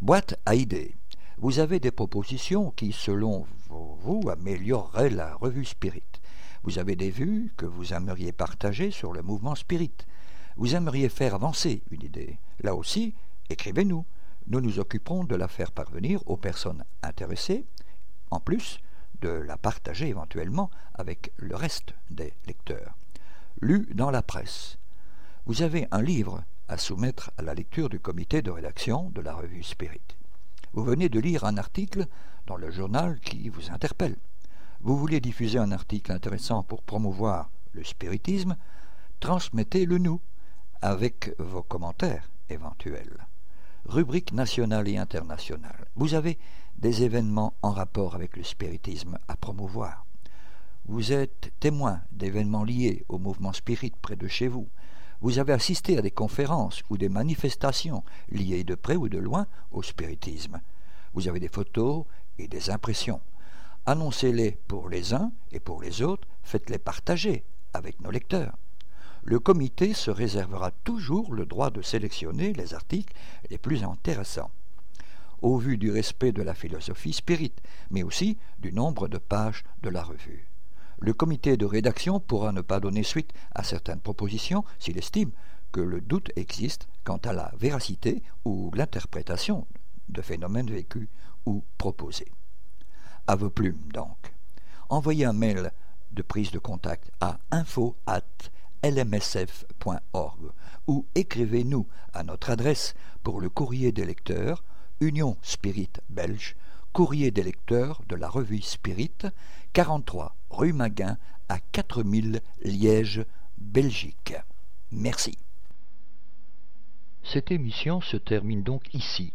Boîte à idées. Vous avez des propositions qui, selon vous, amélioreraient la revue Spirit. Vous avez des vues que vous aimeriez partager sur le mouvement Spirit vous aimeriez faire avancer une idée, là aussi, écrivez-nous. Nous nous occuperons de la faire parvenir aux personnes intéressées, en plus de la partager éventuellement avec le reste des lecteurs. Lu dans la presse. Vous avez un livre à soumettre à la lecture du comité de rédaction de la revue Spirit. Vous venez de lire un article dans le journal qui vous interpelle. Vous voulez diffuser un article intéressant pour promouvoir le spiritisme, transmettez-le nous avec vos commentaires éventuels. Rubrique nationale et internationale. Vous avez des événements en rapport avec le spiritisme à promouvoir. Vous êtes témoin d'événements liés au mouvement spirit près de chez vous. Vous avez assisté à des conférences ou des manifestations liées de près ou de loin au spiritisme. Vous avez des photos et des impressions. Annoncez-les pour les uns et pour les autres, faites-les partager avec nos lecteurs le comité se réservera toujours le droit de sélectionner les articles les plus intéressants, au vu du respect de la philosophie spirit, mais aussi du nombre de pages de la revue. Le comité de rédaction pourra ne pas donner suite à certaines propositions s'il estime que le doute existe quant à la véracité ou l'interprétation de phénomènes vécus ou proposés. À vos plumes donc. Envoyez un mail de prise de contact à info lmsf.org ou écrivez-nous à notre adresse pour le courrier des lecteurs, Union Spirit Belge, courrier des lecteurs de la revue Spirit, 43 rue Maguin à 4000 Liège, Belgique. Merci. Cette émission se termine donc ici.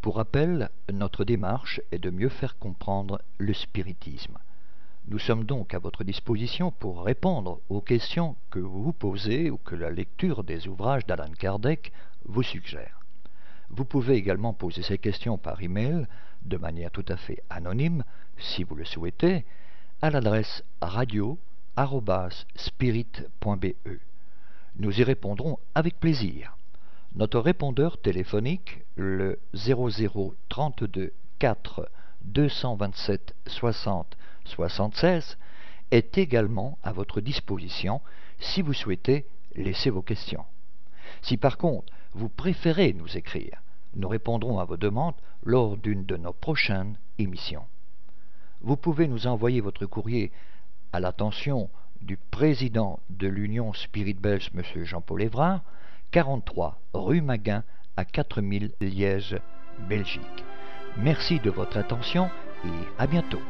Pour rappel, notre démarche est de mieux faire comprendre le spiritisme. Nous sommes donc à votre disposition pour répondre aux questions que vous vous posez ou que la lecture des ouvrages d'Alan Kardec vous suggère. Vous pouvez également poser ces questions par email de manière tout à fait anonyme, si vous le souhaitez, à l'adresse radio@spirit.be. Nous y répondrons avec plaisir. Notre répondeur téléphonique, le 0032 4 227 60 76 est également à votre disposition si vous souhaitez laisser vos questions. Si par contre vous préférez nous écrire, nous répondrons à vos demandes lors d'une de nos prochaines émissions. Vous pouvez nous envoyer votre courrier à l'attention du président de l'Union Spirit Belge, M. Jean-Paul Évrard, 43 rue Maguin à 4000 Liège, Belgique. Merci de votre attention et à bientôt.